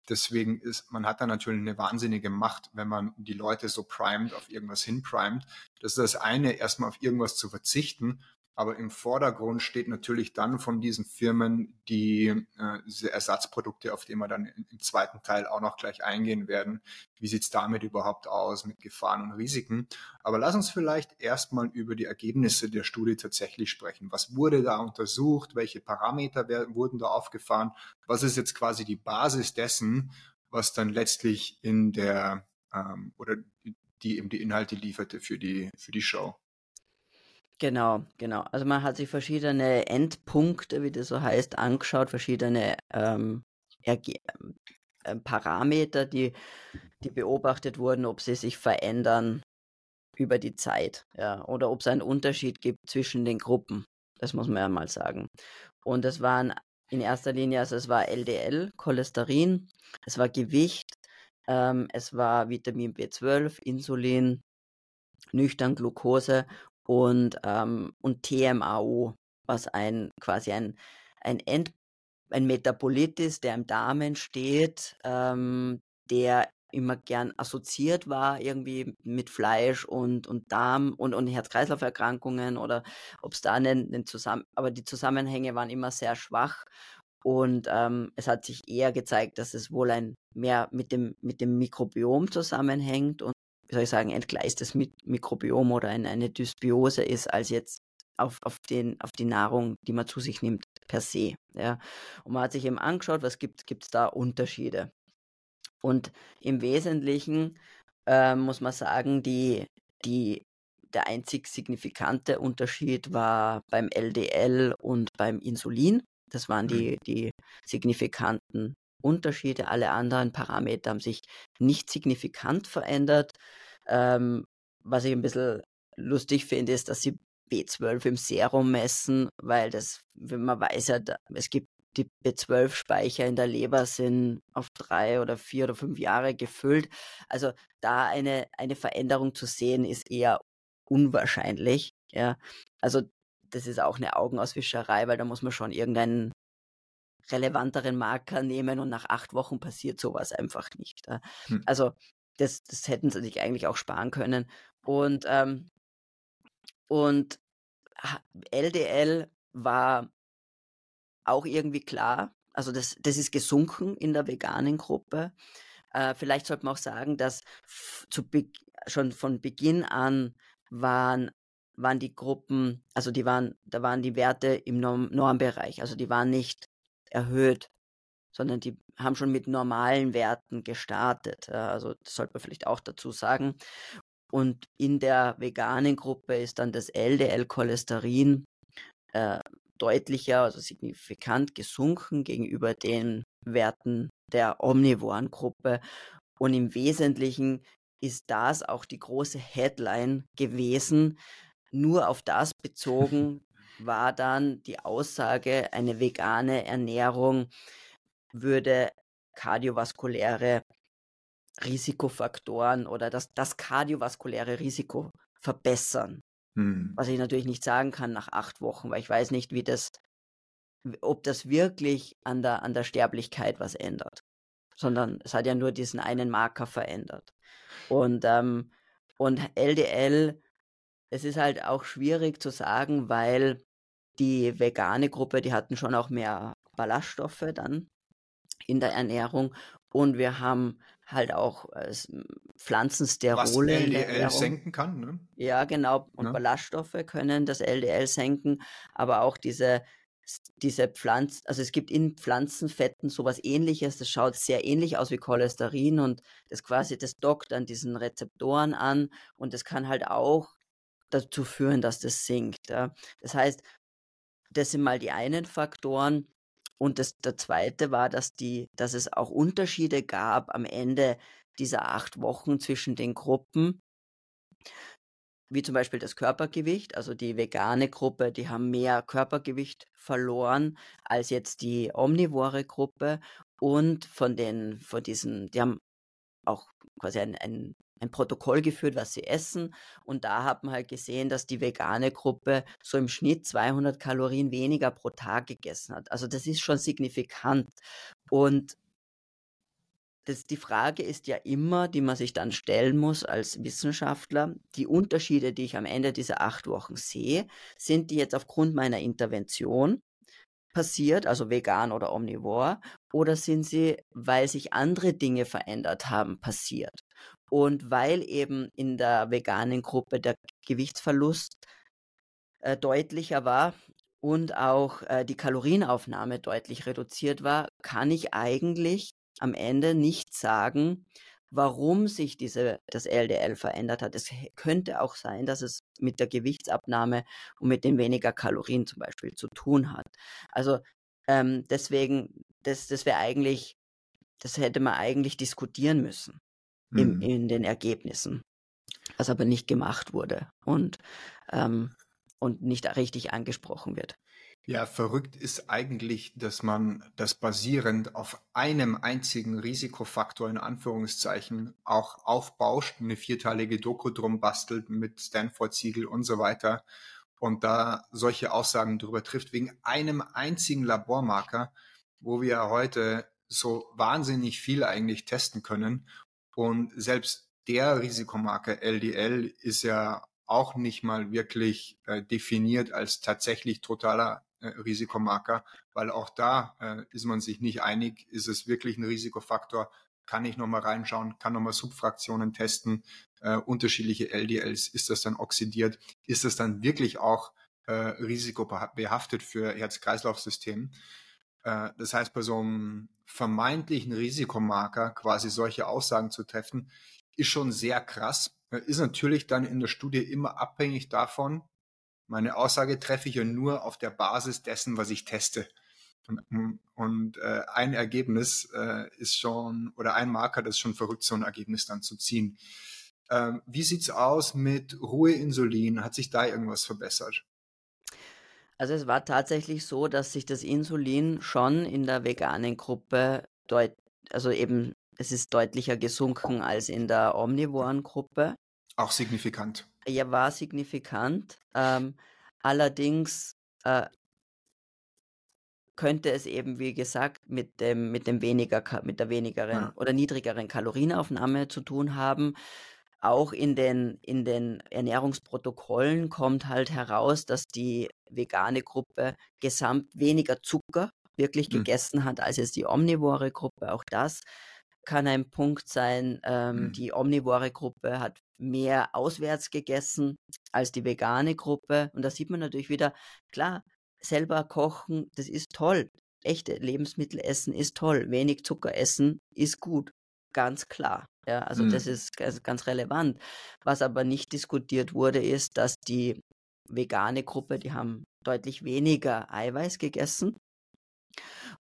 Deswegen ist, man hat da natürlich eine wahnsinnige Macht, wenn man die Leute so primet, auf irgendwas hinprimet. Das ist das eine, erstmal auf irgendwas zu verzichten aber im Vordergrund steht natürlich dann von diesen Firmen die äh, diese Ersatzprodukte, auf die wir dann im, zweiten Teil auch noch gleich eingehen werden. Wie sieht's damit überhaupt aus mit Gefahren und Risiken? Aber lass uns vielleicht erstmal über die Ergebnisse der Studie tatsächlich sprechen. Was wurde da untersucht? Welche Parameter werden, wurden da aufgefahren? Was ist jetzt quasi die Basis dessen, was dann letztlich in der ähm, oder die eben die Inhalte lieferte für die für die Show? Genau, genau. Also man hat sich verschiedene Endpunkte, wie das so heißt, angeschaut, verschiedene ähm, äh, Parameter, die, die beobachtet wurden, ob sie sich verändern über die Zeit, ja, oder ob es einen Unterschied gibt zwischen den Gruppen. Das muss man ja mal sagen. Und es waren in erster Linie, also es war LDL, Cholesterin, es war Gewicht, ähm, es war Vitamin B12, Insulin, nüchtern Glucose und, ähm, und TMAO, was ein quasi ein, ein, End, ein Metabolit ist, der im Darm entsteht, ähm, der immer gern assoziiert war, irgendwie mit Fleisch und, und Darm und, und Herz-Kreislauf-Erkrankungen oder ob es da einen, einen Zusammen, aber die Zusammenhänge waren immer sehr schwach und ähm, es hat sich eher gezeigt, dass es wohl ein mehr mit dem, mit dem Mikrobiom zusammenhängt und wie soll ich sagen, entgleistes Mikrobiom oder eine, eine Dysbiose ist, als jetzt auf, auf, den, auf die Nahrung, die man zu sich nimmt, per se. Ja. Und man hat sich eben angeschaut, was gibt es da Unterschiede. Und im Wesentlichen äh, muss man sagen, die, die, der einzig signifikante Unterschied war beim LDL und beim Insulin. Das waren die, mhm. die signifikanten Unterschiede. Alle anderen Parameter haben sich nicht signifikant verändert. Ähm, was ich ein bisschen lustig finde, ist, dass sie B12 im Serum messen, weil das, wenn man weiß ja, es gibt die B12-Speicher in der Leber sind auf drei oder vier oder fünf Jahre gefüllt. Also da eine, eine Veränderung zu sehen, ist eher unwahrscheinlich. Ja, also das ist auch eine Augenauswischerei, weil da muss man schon irgendeinen relevanteren Marker nehmen und nach acht Wochen passiert sowas einfach nicht. Hm. Also das, das hätten sie sich eigentlich auch sparen können. Und, ähm, und LDL war auch irgendwie klar, also das, das ist gesunken in der veganen Gruppe. Äh, vielleicht sollte man auch sagen, dass zu schon von Beginn an waren, waren die Gruppen, also die waren, da waren die Werte im Norm Normbereich, also die waren nicht erhöht sondern die haben schon mit normalen Werten gestartet. Also das sollte man vielleicht auch dazu sagen. Und in der veganen Gruppe ist dann das LDL-Cholesterin äh, deutlicher, also signifikant gesunken gegenüber den Werten der omnivoren Gruppe. Und im Wesentlichen ist das auch die große Headline gewesen. Nur auf das (laughs) bezogen war dann die Aussage, eine vegane Ernährung würde kardiovaskuläre Risikofaktoren oder das, das kardiovaskuläre Risiko verbessern. Hm. Was ich natürlich nicht sagen kann nach acht Wochen, weil ich weiß nicht, wie das, ob das wirklich an der, an der Sterblichkeit was ändert. Sondern es hat ja nur diesen einen Marker verändert. Und, ähm, und LDL, es ist halt auch schwierig zu sagen, weil die vegane Gruppe, die hatten schon auch mehr Ballaststoffe dann in der Ernährung und wir haben halt auch äh, Pflanzensterole Was LDL senken kann, ne? Ja, genau. Und ja. Ballaststoffe können das LDL senken, aber auch diese diese Pflanzen, also es gibt in Pflanzenfetten sowas ähnliches, das schaut sehr ähnlich aus wie Cholesterin und das quasi, das dockt an diesen Rezeptoren an und das kann halt auch dazu führen, dass das sinkt. Ja. Das heißt, das sind mal die einen Faktoren. Und das, der zweite war, dass, die, dass es auch Unterschiede gab am Ende dieser acht Wochen zwischen den Gruppen, wie zum Beispiel das Körpergewicht. Also die vegane Gruppe, die haben mehr Körpergewicht verloren als jetzt die omnivore Gruppe. Und von den, von diesen, die haben auch quasi ein, ein ein Protokoll geführt, was sie essen. Und da hat man halt gesehen, dass die vegane Gruppe so im Schnitt 200 Kalorien weniger pro Tag gegessen hat. Also das ist schon signifikant. Und das, die Frage ist ja immer, die man sich dann stellen muss als Wissenschaftler, die Unterschiede, die ich am Ende dieser acht Wochen sehe, sind die jetzt aufgrund meiner Intervention passiert, also vegan oder omnivor, oder sind sie, weil sich andere Dinge verändert haben, passiert? Und weil eben in der veganen Gruppe der Gewichtsverlust äh, deutlicher war und auch äh, die Kalorienaufnahme deutlich reduziert war, kann ich eigentlich am Ende nicht sagen, warum sich diese, das LDL verändert hat. Es könnte auch sein, dass es mit der Gewichtsabnahme und mit den weniger Kalorien zum Beispiel zu tun hat. Also ähm, deswegen, das, das wäre eigentlich, das hätte man eigentlich diskutieren müssen im, mhm. in den Ergebnissen, was aber nicht gemacht wurde und, ähm, und nicht richtig angesprochen wird. Ja, verrückt ist eigentlich, dass man das basierend auf einem einzigen Risikofaktor in Anführungszeichen auch aufbauscht, eine vierteilige Doku drum bastelt mit Stanford-Siegel und so weiter und da solche Aussagen darüber trifft, wegen einem einzigen Labormarker, wo wir heute so wahnsinnig viel eigentlich testen können und selbst der Risikomarker LDL ist ja auch nicht mal wirklich äh, definiert als tatsächlich totaler äh, Risikomarker, weil auch da äh, ist man sich nicht einig, ist es wirklich ein Risikofaktor, kann ich nochmal reinschauen, kann nochmal Subfraktionen testen, äh, unterschiedliche LDLs, ist das dann oxidiert, ist das dann wirklich auch äh, risikobehaftet für Herz-Kreislauf-System. Äh, das heißt, bei so einem vermeintlichen Risikomarker quasi solche Aussagen zu treffen, ist schon sehr krass. Ist natürlich dann in der Studie immer abhängig davon, meine Aussage treffe ich ja nur auf der Basis dessen, was ich teste. Und, und äh, ein Ergebnis äh, ist schon, oder ein Marker, das ist schon verrückt, so ein Ergebnis dann zu ziehen. Ähm, wie sieht's aus mit Ruheinsulin? Hat sich da irgendwas verbessert? Also es war tatsächlich so, dass sich das Insulin schon in der veganen Gruppe deut also eben es ist deutlicher gesunken als in der omnivoren Gruppe. Auch signifikant. Ja, war signifikant. Ähm, allerdings äh, könnte es eben, wie gesagt, mit dem, mit dem weniger, mit der wenigeren ja. oder niedrigeren Kalorienaufnahme zu tun haben auch in den, in den Ernährungsprotokollen kommt halt heraus, dass die vegane Gruppe gesamt weniger Zucker wirklich mhm. gegessen hat als jetzt die omnivore Gruppe. Auch das kann ein Punkt sein. Ähm, mhm. Die omnivore Gruppe hat mehr auswärts gegessen als die vegane Gruppe. Und da sieht man natürlich wieder, klar, selber kochen, das ist toll. echte Lebensmittel essen ist toll, wenig Zucker essen ist gut, ganz klar. Ja, also das Mhm. ist ganz, ganz relevant. Was aber nicht diskutiert wurde, ist, dass die vegane Gruppe, die haben deutlich weniger Eiweiß gegessen.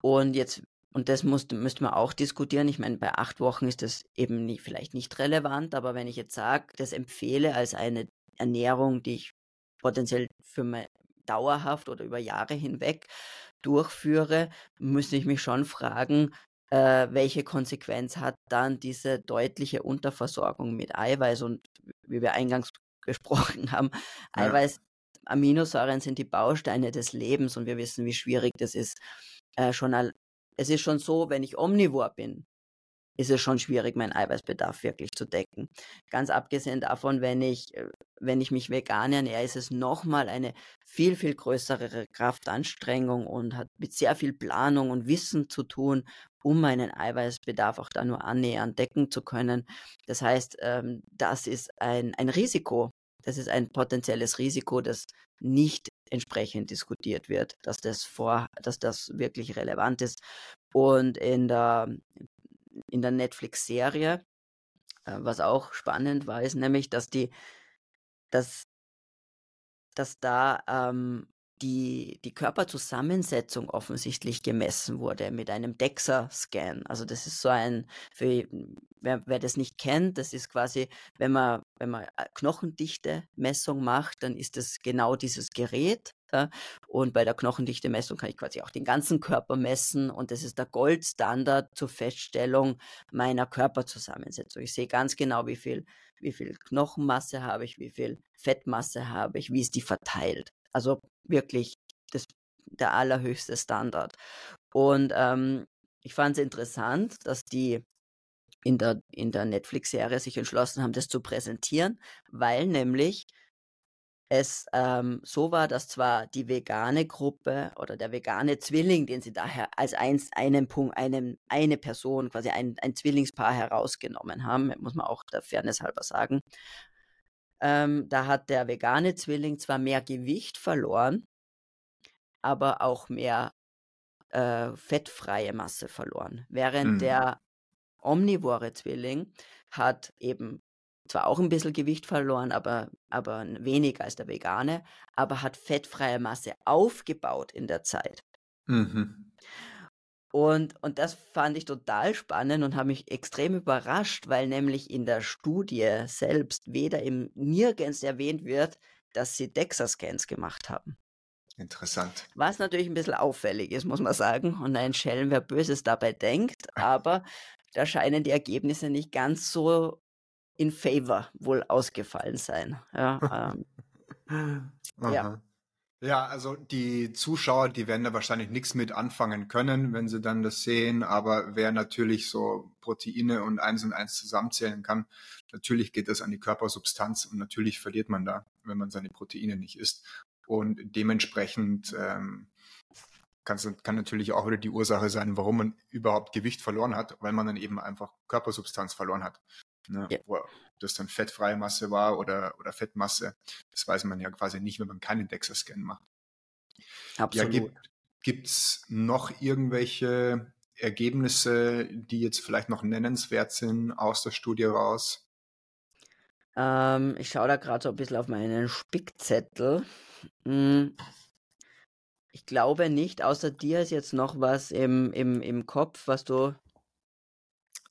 Und jetzt, und das musste, müsste man auch diskutieren. Ich meine, bei acht Wochen ist das eben nicht, vielleicht nicht relevant, aber wenn ich jetzt sage, das empfehle als eine Ernährung, die ich potenziell für mein, dauerhaft oder über Jahre hinweg durchführe, müsste ich mich schon fragen, äh, welche Konsequenz hat dann diese deutliche Unterversorgung mit Eiweiß und wie wir eingangs (laughs) gesprochen haben, Ja. Eiweiß, Aminosäuren sind die Bausteine des Lebens und wir wissen, wie schwierig das ist. Äh, schon es ist schon so, wenn ich omnivor bin, ist es schon schwierig, meinen Eiweißbedarf wirklich zu decken. Ganz abgesehen davon, wenn ich, äh, wenn ich mich vegan ernähre, ist es nochmal eine viel, viel größere Kraftanstrengung und hat mit sehr viel Planung und Wissen zu tun, um meinen Eiweißbedarf auch da nur annähernd decken zu können. Das heißt, ähm, das ist ein, ein Risiko. Das ist ein potenzielles Risiko, das nicht entsprechend diskutiert wird, dass das vor, dass das wirklich relevant ist. Und in der, in der Netflix-Serie, äh, was auch spannend war, ist nämlich, dass die, dass, dass da ähm, die, die Körperzusammensetzung offensichtlich gemessen wurde mit einem DEXA-Scan. Also das ist so ein, für, wer, wer das nicht kennt, das ist quasi, wenn man, wenn man äh, Knochendichte-Messung macht, dann ist das genau dieses Gerät. Ja? Und bei der Knochendichte-Messung kann ich quasi auch den ganzen Körper messen und das ist der Goldstandard zur Feststellung meiner Körperzusammensetzung. Ich sehe ganz genau, wie viel, wie viel Knochenmasse habe ich, wie viel Fettmasse habe ich, wie ist die verteilt. Also wirklich das, der allerhöchste Standard. Und ähm, ich fand es interessant, dass die in der, in der Netflix-Serie sich entschlossen haben, das zu präsentieren, weil nämlich es ähm, so war, dass zwar die vegane Gruppe oder der vegane Zwilling, den sie daher als eins, einen Punkt, einem, eine Person, quasi ein, ein Zwillingspaar herausgenommen haben, muss man auch der Fairness halber sagen, ähm, da hat der vegane Zwilling zwar mehr Gewicht verloren, aber auch mehr äh, fettfreie Masse verloren. Während Mhm. der omnivore Zwilling hat eben zwar auch ein bisschen Gewicht verloren, aber, aber weniger als der vegane, aber hat fettfreie Masse aufgebaut in der Zeit. Mhm. Und, und das fand ich total spannend und habe mich extrem überrascht, weil nämlich in der Studie selbst weder im nirgends erwähnt wird, dass sie DEXA-Scans gemacht haben. Interessant. Was natürlich ein bisschen auffällig ist, muss man sagen. Und ein Schelm, wer Böses dabei denkt. (laughs) Aber da scheinen die Ergebnisse nicht ganz so in favor wohl ausgefallen sein. Ja, ähm, (laughs) ja. Ja, also die Zuschauer, die werden da wahrscheinlich nichts mit anfangen können, wenn sie dann das sehen. Aber wer natürlich so Proteine und eins und eins zusammenzählen kann, natürlich geht das an die Körpersubstanz und natürlich verliert man da, wenn man seine Proteine nicht isst. Und dementsprechend ähm, kann natürlich auch wieder die Ursache sein, warum man überhaupt Gewicht verloren hat, weil man dann eben einfach Körpersubstanz verloren hat. Ne? Ja. Wo das dann fettfreie Masse war oder, oder Fettmasse, das weiß man ja quasi nicht, wenn man keinen DEXA-Scan macht. Ja, absolut. gibt gibt's noch irgendwelche Ergebnisse, die jetzt vielleicht noch nennenswert sind aus der Studie raus? Ähm, ich schaue da gerade so ein bisschen auf meinen Spickzettel. Hm, Ich glaube nicht, außer dir ist jetzt noch was im, im, im Kopf, was du.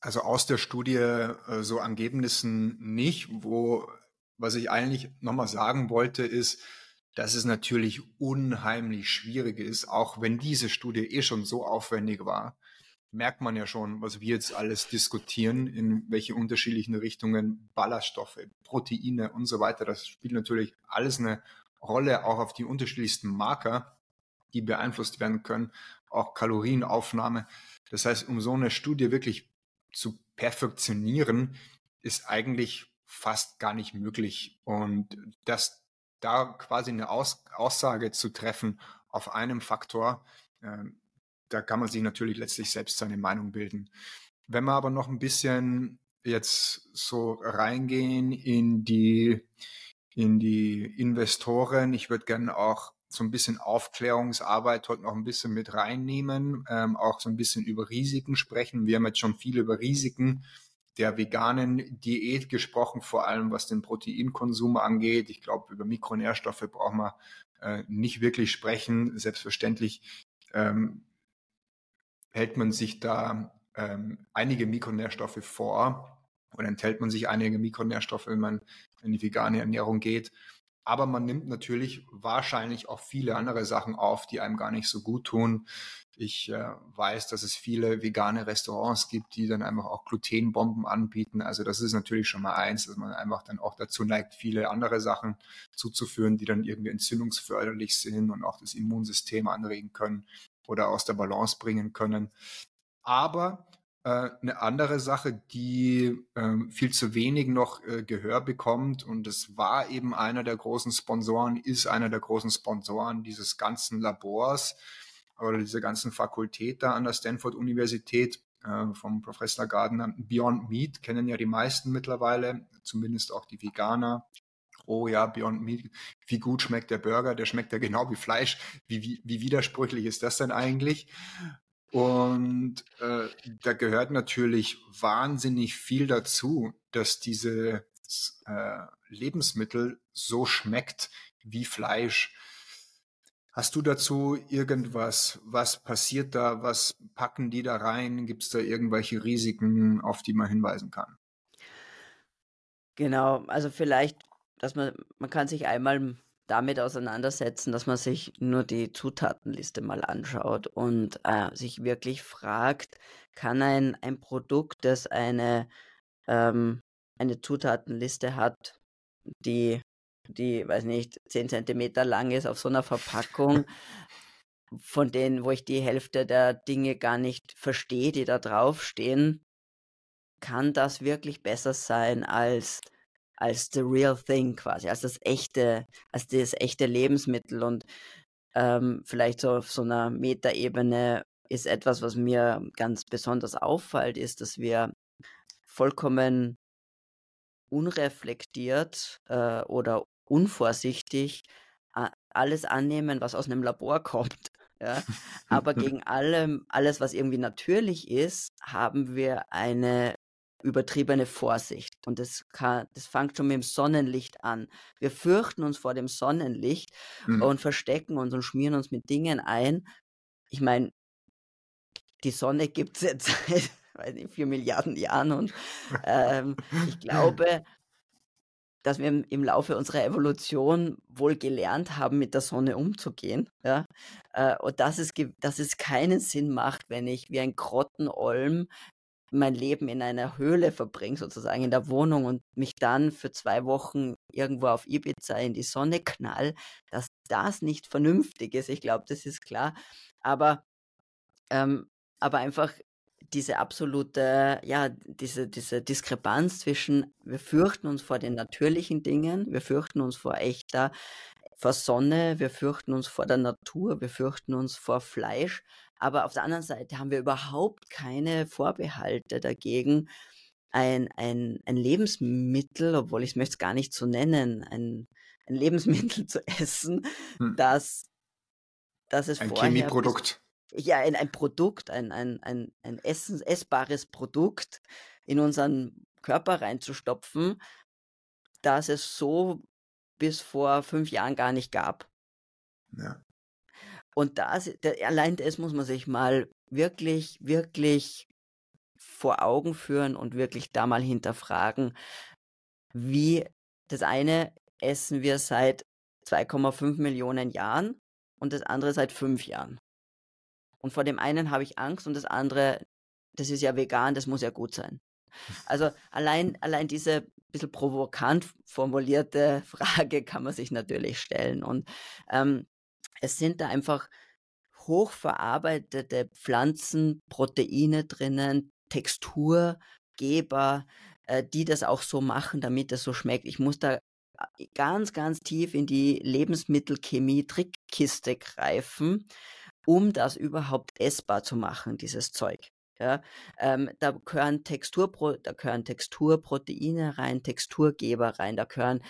Also aus der Studie äh, so an Ergebnissen nicht, wo was ich eigentlich nochmal sagen wollte, ist, dass es natürlich unheimlich schwierig ist, auch wenn diese Studie eh schon so aufwendig war, merkt man ja schon, was wir jetzt alles diskutieren, in welche unterschiedlichen Richtungen Ballaststoffe, Proteine und so weiter. Das spielt natürlich alles eine Rolle, auch auf die unterschiedlichsten Marker, die beeinflusst werden können, auch Kalorienaufnahme. Das heißt, um so eine Studie wirklich zu perfektionieren, ist eigentlich fast gar nicht möglich. Und das da quasi eine Aus Aussage zu treffen auf einem Faktor, äh, da kann man sich natürlich letztlich selbst seine Meinung bilden. Wenn wir aber noch ein bisschen jetzt so reingehen in die, in die Investoren, ich würde gerne auch so ein bisschen Aufklärungsarbeit heute noch ein bisschen mit reinnehmen, ähm, auch so ein bisschen über Risiken sprechen. Wir haben jetzt schon viel über Risiken der veganen Diät gesprochen, vor allem was den Proteinkonsum angeht. Ich glaube, über Mikronährstoffe brauchen wir äh, nicht wirklich sprechen. Selbstverständlich ähm, hält man sich da ähm, einige Mikronährstoffe vor oder enthält man sich einige Mikronährstoffe, wenn man in die vegane Ernährung geht. Aber man nimmt natürlich wahrscheinlich auch viele andere Sachen auf, die einem gar nicht so gut tun. Ich äh, weiß, dass es viele vegane Restaurants gibt, die dann einfach auch Glutenbomben anbieten. Also das ist natürlich schon mal eins, dass man einfach dann auch dazu neigt, viele andere Sachen zuzuführen, die dann irgendwie entzündungsförderlich sind und auch das Immunsystem anregen können oder aus der Balance bringen können. Aber eine andere Sache, die äh, viel zu wenig noch äh, Gehör bekommt, und das war eben einer der großen Sponsoren, ist einer der großen Sponsoren dieses ganzen Labors, oder dieser ganzen Fakultät da an der Stanford Universität äh, vom Professor Gardner. Beyond Meat kennen ja die meisten mittlerweile, zumindest auch die Veganer. Oh ja, Beyond Meat, wie gut schmeckt der Burger? Der schmeckt ja genau wie Fleisch. Wie, wie, wie widersprüchlich ist das denn eigentlich? Und äh, da gehört natürlich wahnsinnig viel dazu, dass diese äh, Lebensmittel so schmeckt wie Fleisch. Hast du dazu irgendwas? Was passiert da? Was packen die da rein? Gibt es da irgendwelche Risiken, auf die man hinweisen kann? Genau, also vielleicht, dass man, man kann sich einmal damit auseinandersetzen, dass man sich nur die Zutatenliste mal anschaut und äh, sich wirklich fragt, kann ein, ein Produkt, das eine, ähm, eine Zutatenliste hat, die die, weiß nicht, 10 Zentimeter lang ist auf so einer Verpackung, (laughs) von denen, wo ich die Hälfte der Dinge gar nicht verstehe, die da draufstehen, kann das wirklich besser sein als als the real thing quasi, als das echte, als das echte Lebensmittel und ähm, vielleicht so auf so einer Metaebene ist etwas, was mir ganz besonders auffällt, ist, dass wir vollkommen unreflektiert äh, oder unvorsichtig alles annehmen, was aus einem Labor (laughs) kommt. Ja? Aber (laughs) gegen allem, alles, was irgendwie natürlich ist, haben wir eine übertriebene Vorsicht. Und das, kann, das fängt schon mit dem Sonnenlicht an. Wir fürchten uns vor dem Sonnenlicht mhm. und verstecken uns und schmieren uns mit Dingen ein. Ich meine, die Sonne gibt es jetzt seit (laughs) weiß nicht, vier Milliarden Jahren und ähm, ich glaube, (laughs) dass wir im Laufe unserer Evolution wohl gelernt haben, mit der Sonne umzugehen. Ja? Äh, und dass es, dass es keinen Sinn macht, wenn ich wie ein Grottenolm mein Leben in einer Höhle verbringe, sozusagen in der Wohnung und mich dann für zwei Wochen irgendwo auf Ibiza in die Sonne knall, dass das nicht vernünftig ist. Ich glaube, das ist klar. Aber, ähm, aber einfach diese absolute, ja, diese, diese Diskrepanz zwischen, wir fürchten uns vor den natürlichen Dingen, wir fürchten uns vor echter, vor Sonne, wir fürchten uns vor der Natur, wir fürchten uns vor Fleisch, aber auf der anderen Seite haben wir überhaupt keine Vorbehalte dagegen, ein, ein, ein Lebensmittel, obwohl ich es möchte es gar nicht so nennen, ein, ein Lebensmittel (laughs) zu essen, hm. das, das es ein vorher... Chemieprodukt ja, ein, ein Produkt, ein, ein, ein, ein Essens, essbares Produkt in unseren Körper reinzustopfen, das es so bis vor fünf Jahren gar nicht gab. Ja. Und das, allein das muss man sich mal wirklich, wirklich vor Augen führen und wirklich da mal hinterfragen, wie das eine essen wir seit 2,5 Millionen Jahren und das andere seit fünf Jahren. Und vor dem einen habe ich Angst und das andere, das ist ja vegan, das muss ja gut sein. Also allein, allein diese bisschen provokant formulierte (laughs) Frage kann man sich natürlich stellen. Und ähm, es sind da einfach hochverarbeitete Pflanzenproteine drinnen, Texturgeber, äh, die das auch so machen, damit es so schmeckt. Ich muss da äh, ganz, ganz tief in die Lebensmittelchemie-Trickkiste greifen um das überhaupt essbar zu machen, dieses Zeug. Ja, ähm, da gehören Texturpro da gehören Texturproteine rein, Texturgeber rein, da gehören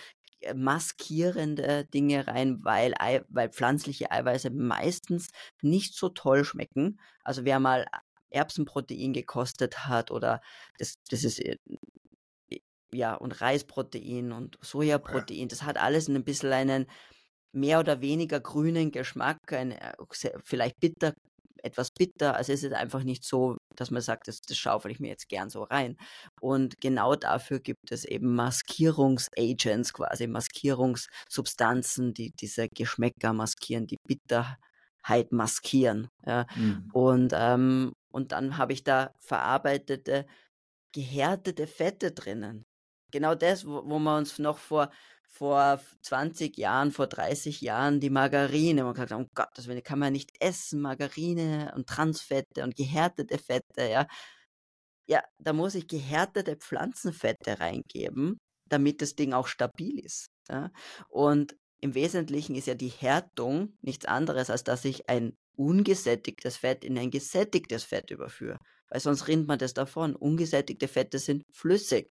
maskierende Dinge rein, weil, weil pflanzliche Eiweiße meistens nicht so toll schmecken. Also wer mal Erbsenprotein gekostet hat oder das, das ist äh, ja und Reisprotein und Sojaprotein, ja. das hat alles ein bisschen einen mehr oder weniger grünen Geschmack, ein, äh, vielleicht bitter, etwas bitter. Also es ist einfach nicht so, dass man sagt, das, das schaufel ich mir jetzt gern so rein. Und genau dafür gibt es eben Maskierungsagents, quasi Maskierungssubstanzen, die diese Geschmäcker maskieren, die Bitterheit maskieren. Ja. Mhm. Und, ähm, und dann habe ich da verarbeitete, gehärtete Fette drinnen. Genau das, wo, wo wir uns noch vor vor 20 Jahren, vor 30 Jahren die Margarine. Man gesagt, um Gottes Willen, kann man nicht essen, Margarine und Transfette und gehärtete Fette, ja. Ja, da muss ich gehärtete Pflanzenfette reingeben, damit das Ding auch stabil ist. Ja? Und im Wesentlichen ist ja die Härtung nichts anderes, als dass ich ein ungesättigtes Fett in ein gesättigtes Fett überführe. Weil sonst rinnt man das davon. Ungesättigte Fette sind flüssig.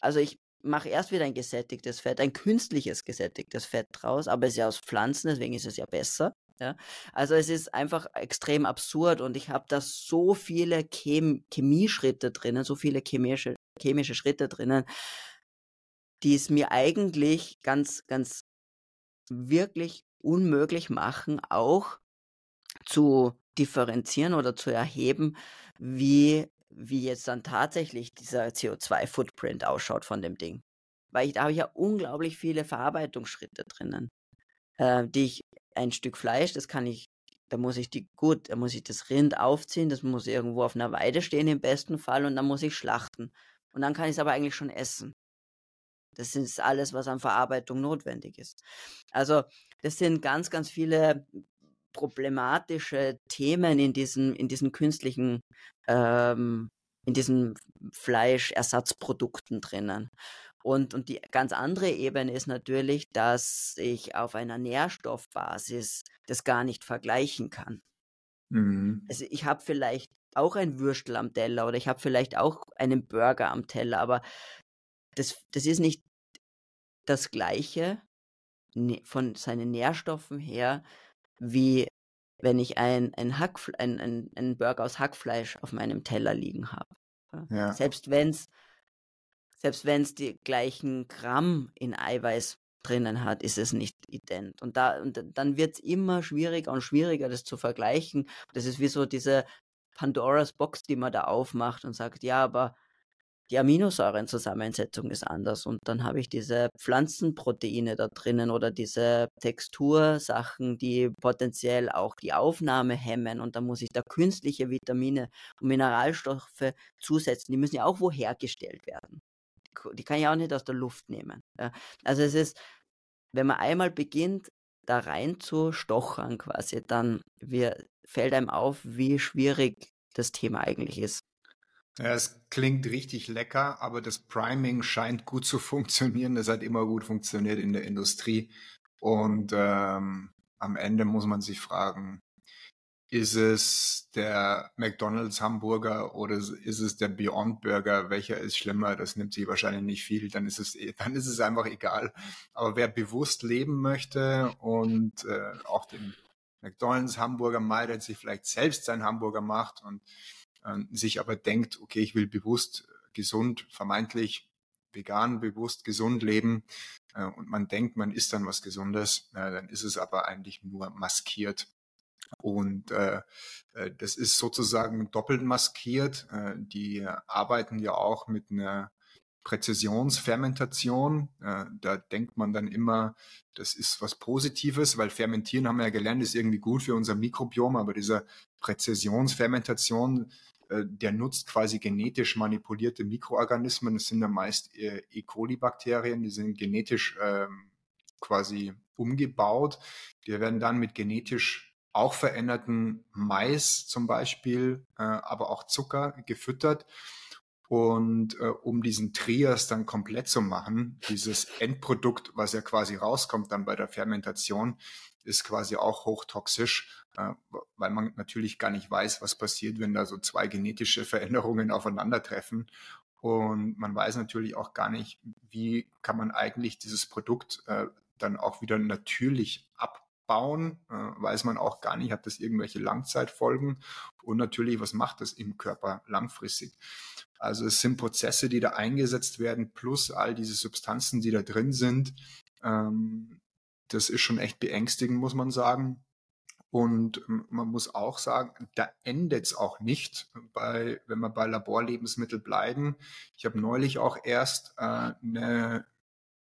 Also ich mache erst wieder ein gesättigtes Fett, ein künstliches gesättigtes Fett draus, aber es ist ja aus Pflanzen, deswegen ist es ja besser. Ja? Also es ist einfach extrem absurd und ich habe da so viele Chem Chemieschritte drinnen, so viele chemische, chemische Schritte drinnen, die es mir eigentlich ganz, ganz wirklich unmöglich machen, auch zu differenzieren oder zu erheben, wie wie jetzt dann tatsächlich dieser CO2-Footprint ausschaut von dem Ding. Weil ich, da habe ich ja unglaublich viele Verarbeitungsschritte drinnen, äh, die ich, ein Stück Fleisch, das kann ich, da muss ich die, gut, da muss ich das Rind aufziehen, das muss irgendwo auf einer Weide stehen im besten Fall und dann muss ich schlachten. Und dann kann ich es aber eigentlich schon essen. Das ist alles, was an Verarbeitung notwendig ist. Also, das sind ganz, ganz viele problematische Themen in diesen, in diesen künstlichen, ähm, in diesen Fleischersatzprodukten drinnen. Und, und die ganz andere Ebene ist natürlich, dass ich auf einer Nährstoffbasis das gar nicht vergleichen kann. Mhm. Also ich habe vielleicht auch ein Würstel am Teller oder ich habe vielleicht auch einen Burger am Teller, aber das, das ist nicht das Gleiche ne, von seinen Nährstoffen her wie wenn ich ein, ein, Hackf ein, ein, ein Burger aus Hackfleisch auf meinem Teller liegen habe. Ja. Selbst wenn es selbst wenn's die gleichen Gramm in Eiweiß drinnen hat, ist es nicht ident. Und, da, und dann wird es immer schwieriger und schwieriger, das zu vergleichen. Das ist wie so diese Pandoras Box, die man da aufmacht und sagt, ja, aber die Aminosäurenzusammensetzung ist anders und dann habe ich diese Pflanzenproteine da drinnen oder diese Textursachen, die potenziell auch die Aufnahme hemmen und dann muss ich da künstliche Vitamine und Mineralstoffe zusetzen. Die müssen ja auch wohergestellt werden. Die kann ich auch nicht aus der Luft nehmen. Also es ist, wenn man einmal beginnt, da rein zu stochern quasi, dann wir, fällt einem auf, wie schwierig das Thema eigentlich ist. Ja, es klingt richtig lecker, aber das Priming scheint gut zu (laughs) funktionieren. Das hat immer gut funktioniert in der Industrie. Und ähm, am Ende muss man sich fragen, ist es der McDonald's Hamburger oder ist es der Beyond Burger? Welcher ist schlimmer? Das nimmt sich wahrscheinlich nicht viel. Dann ist es, (laughs) dann ist es einfach egal. Aber wer bewusst leben möchte und äh, auch den McDonald's Hamburger meidet, sich vielleicht selbst seinen Hamburger macht und sich aber denkt, okay, ich will bewusst gesund, vermeintlich vegan, bewusst gesund leben äh, und man denkt, man isst dann was Gesundes, äh, dann ist es aber eigentlich nur maskiert. Und äh, äh das ist sozusagen doppelt maskiert. Äh, die arbeiten ja auch mit einer Präzisionsfermentation. Äh, da denkt man dann immer, das ist was Positives, weil Fermentieren haben wir ja gelernt, ist irgendwie gut für unser Mikrobiom, aber dieser Präzisionsfermentation äh, der nutzt quasi genetisch manipulierte Mikroorganismen. Das sind dann meist äh, E. coli-Bakterien, die sind genetisch ähm, quasi umgebaut. Die werden dann mit genetisch auch veränderten Mais zum Beispiel, äh, aber auch Zucker gefüttert. Und äh, um diesen Trias dann komplett zu machen, dieses Endprodukt, was ja quasi rauskommt dann bei der Fermentation, ist quasi auch hochtoxisch äh, weil man natürlich gar nicht weiß, was passiert, wenn da so zwei genetische (laughs) Veränderungen aufeinandertreffen. Und man weiß natürlich auch gar nicht, wie kann man eigentlich dieses Produkt äh, dann auch wieder natürlich abbauen, äh, weiß man auch gar nicht, hat das irgendwelche Langzeitfolgen und natürlich, was macht das im Körper langfristig. Also es sind Prozesse, die da eingesetzt werden, plus all diese Substanzen, die da drin sind. Ähm, das ist schon echt beängstigend, muss man sagen. Und ähm, man muss auch sagen, da endet es auch nicht, bei, wenn wir bei Laborlebensmitteln bleiben. Ich habe neulich auch erst äh, eine,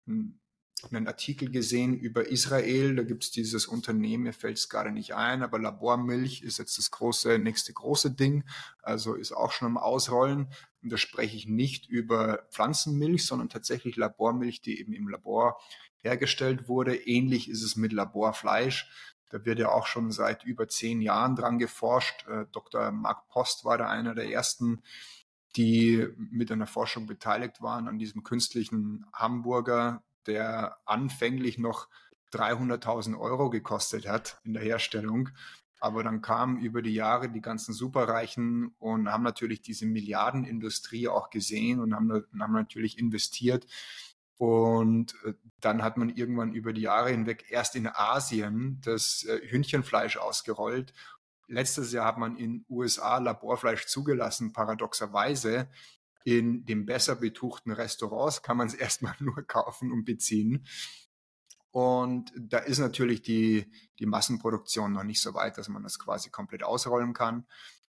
einen Artikel gesehen über Israel. Da gibt es dieses Unternehmen, mir fällt es gerade nicht ein, aber Labormilch ist jetzt das große, nächste große Ding. Also ist auch schon am Ausrollen. Und da spreche ich nicht über Pflanzenmilch, sondern tatsächlich Labormilch, die eben im Labor hergestellt wurde. Ähnlich ist es mit Laborfleisch. Da wird ja auch schon seit über zehn Jahren dran geforscht. Äh, Dr. Mark Post war da einer der ersten, die mit einer Forschung beteiligt waren an diesem künstlichen Hamburger, der anfänglich noch 300.000 Euro gekostet hat in der Herstellung. Aber dann kamen über die Jahre die ganzen Superreichen und haben natürlich diese Milliardenindustrie auch gesehen und haben, haben natürlich investiert und äh, dann hat man irgendwann über die Jahre hinweg erst in Asien das äh, Hühnchenfleisch ausgerollt. Letztes Jahr hat man in USA Laborfleisch zugelassen, paradoxerweise. In den besser betuchten Restaurants kann man es (laughs) erstmal nur kaufen und beziehen. Und da ist natürlich die, die Massenproduktion noch nicht so weit, dass man das quasi komplett ausrollen kann.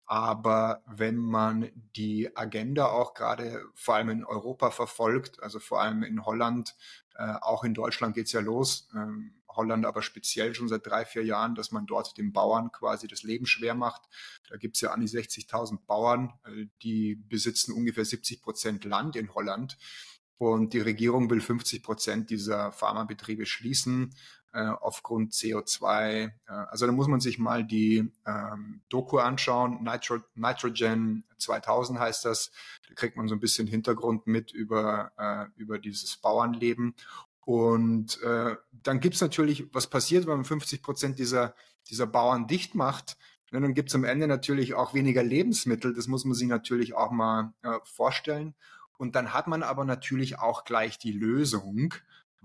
Aber wenn man die Agenda auch gerade vor allem in Europa verfolgt, also vor allem in Holland, äh, auch in Deutschland geht's ja los, ähm, Holland aber speziell schon seit drei, vier Jahren, dass man dort den Bauern quasi das Leben schwer macht. Da gibt's ja an die 60.000 Bauern, äh, die besitzen ungefähr 70 Prozent Land in Holland. Und die Regierung will 50 Prozent dieser Pharmabetriebe schließen äh, aufgrund CO2. Äh, also da muss man sich mal die ähm, Doku anschauen. Nitro, Nitrogen 2000 heißt das. Da kriegt man so ein bisschen Hintergrund mit über, äh, über dieses Bauernleben. Und äh, dann gibt's natürlich, was passiert, wenn man 50 Prozent dieser, dieser Bauern dicht macht. Und dann gibt's am Ende natürlich auch weniger Lebensmittel. Das muss man sich natürlich auch mal äh, vorstellen. Und dann hat man aber natürlich auch gleich die Lösung,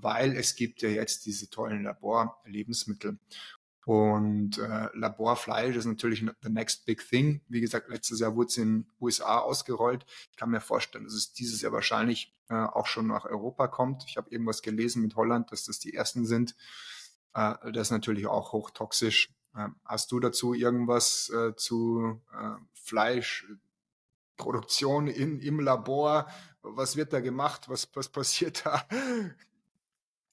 weil es gibt ja jetzt diese tollen Laborlebensmittel. Und äh, Laborfleisch ist natürlich the next big thing. Wie gesagt, letztes Jahr wurde es in den USA ausgerollt. Ich kann mir vorstellen, dass es dieses Jahr wahrscheinlich äh, auch schon nach Europa kommt. Ich habe irgendwas gelesen mit Holland, dass das die ersten sind. Äh, das ist natürlich auch hochtoxisch. Äh, hast du dazu irgendwas äh, zu äh, Fleischproduktion in, im Labor? Was wird da gemacht? Was, was passiert da?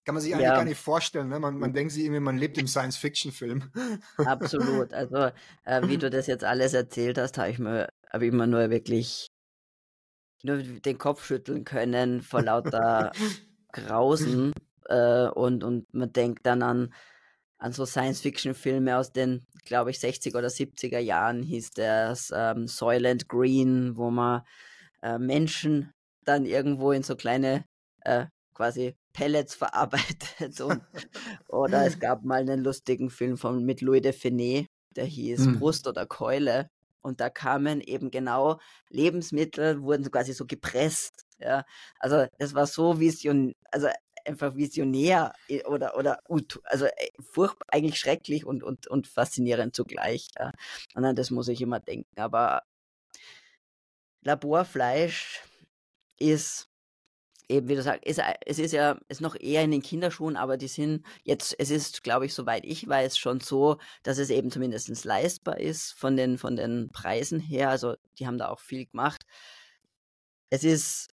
Kann man sich eigentlich ja. gar nicht vorstellen. Ne? Man, man denkt sich irgendwie, man lebt im Science-Fiction-Film. Absolut. (laughs) Also, äh, wie du das jetzt alles erzählt hast, habe ich mir, habe ich mir nur wirklich nur den Kopf schütteln können vor lauter (laughs) Grausen. Äh, und, und man denkt dann an, an so Science-Fiction-Filme aus den, glaube ich, 60er oder 70er Jahren hieß das ähm, Soylent Green, wo man äh, Menschen dann irgendwo in so kleine äh, quasi Pellets verarbeitet. (laughs) Und, oder es gab mal einen lustigen Film von, mit Louis de Finet, der hieß hm. Brust oder Keule. Und da kamen eben genau Lebensmittel, wurden quasi so gepresst. Ja, also das war so vision, also einfach visionär oder oder also äh, furchtbar, eigentlich schrecklich und und und faszinierend zugleich. Ja. Und an das muss ich immer denken. Aber Laborfleisch ist eben, wie du sagst, es, es ist ja ist noch eher in den Kinderschuhen, aber die sind jetzt, es ist, glaube ich, soweit ich weiß, schon so, dass es eben zumindest leistbar ist von den, von den Preisen her. Also die haben da auch viel gemacht. Es ist,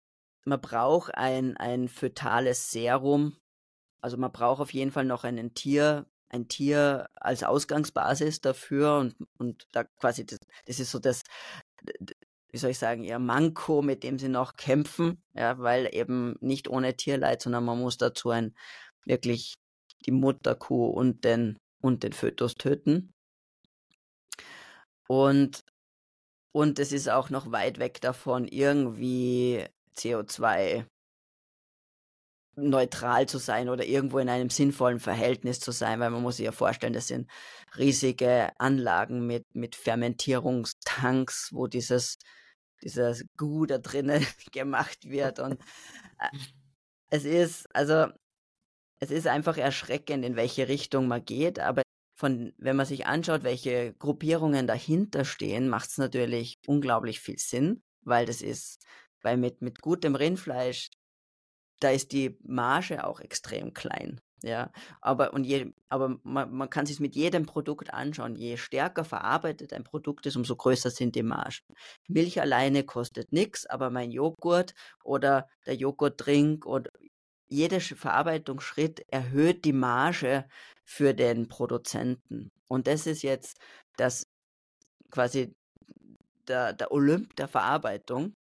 man braucht ein, ein fötales Serum. Also man braucht auf jeden Fall noch einen Tier, ein Tier als Ausgangsbasis dafür und, und da quasi, das, das ist so das, wie soll ich sagen, ihr Manko, mit dem sie noch kämpfen, ja, weil eben nicht ohne Tierleid, sondern man muss dazu ein wirklich die Mutterkuh und den und den Fötus töten. Und und es ist auch noch weit weg davon, irgendwie CO2 neutral zu sein oder irgendwo in einem sinnvollen Verhältnis zu sein, weil man muss sich ja vorstellen, das sind riesige Anlagen mit, mit Fermentierungstanks, wo dieses dieser Gu da drinnen (laughs) gemacht wird. Und äh, es ist, also, es ist einfach erschreckend, in welche Richtung man geht, aber von, wenn man sich anschaut, welche Gruppierungen dahinter stehen, macht es natürlich unglaublich viel Sinn, weil das ist, weil mit, mit gutem Rindfleisch, da ist die Marge auch extrem klein. Ja, aber, und je, aber man, man kann sich mit jedem Produkt anschauen. Je stärker verarbeitet ein Produkt ist, umso größer sind die Margen. Milch alleine kostet nichts, aber mein Joghurt oder der Joghurtdrink oder jeder Verarbeitungsschritt erhöht die Marge für den Produzenten. Und das ist jetzt das quasi der, der Olymp der Verarbeitung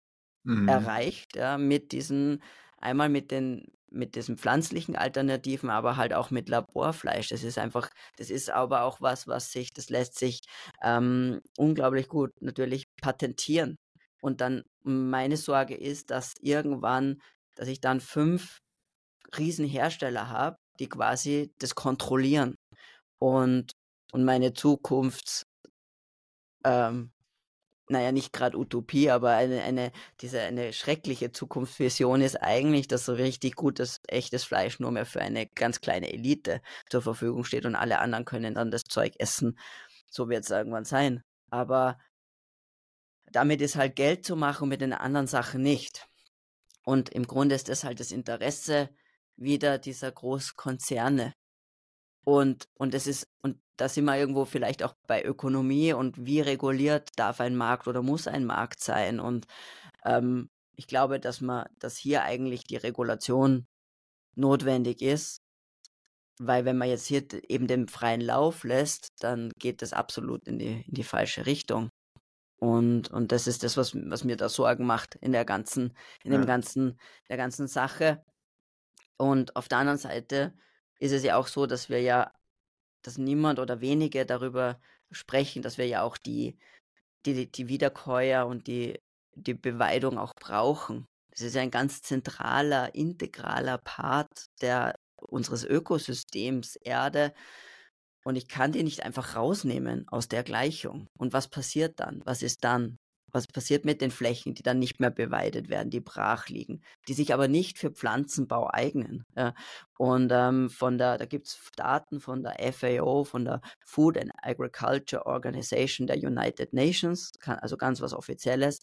mhm. erreicht, ja, mit diesen, einmal mit den mit diesen pflanzlichen Alternativen, aber halt auch mit Laborfleisch. Das ist einfach, das ist aber auch was, was sich, das lässt sich ähm, unglaublich gut natürlich patentieren. Und dann meine Sorge ist, dass irgendwann, dass ich dann fünf Riesenhersteller habe, die quasi das kontrollieren und, und meine Zukunft ähm, naja, nicht gerade Utopie, aber eine, eine, diese, eine schreckliche Zukunftsvision ist eigentlich, dass so richtig gutes, echtes Fleisch nur mehr für eine ganz kleine Elite zur Verfügung steht und alle anderen können dann das Zeug essen. So wird es irgendwann sein. Aber damit ist halt Geld zu machen, mit den anderen Sachen nicht. Und im Grunde ist das halt das Interesse wieder dieser Großkonzerne. Und, und es ist, und da sind wir irgendwo vielleicht auch bei Ökonomie und wie reguliert darf ein Markt oder muss ein Markt sein. Und ähm, ich glaube, dass man, dass hier eigentlich die Regulation notwendig ist, weil wenn man jetzt hier eben den freien Lauf lässt, dann geht das absolut in die, in die falsche Richtung. Und, und das ist das, was, was mir da Sorgen macht in der ganzen, in ja. dem ganzen, der ganzen Sache. Und auf der anderen Seite ist es ja auch so, dass wir ja dass niemand oder wenige darüber sprechen, dass wir ja auch die, die, die Wiederkäuer und die, die Beweidung auch brauchen. Das ist ja ein ganz zentraler, integraler Part der, unseres Ökosystems Erde. Und ich kann die nicht einfach rausnehmen aus der Gleichung. Und was passiert dann? Was ist dann? Was passiert mit den Flächen, die dann nicht mehr beweidet werden, die brach liegen, die sich aber nicht für Pflanzenbau eignen? Ja. Und ähm, von der, da gibt es Daten von der FAO, von der Food and Agriculture Organization der United Nations, also ganz was Offizielles.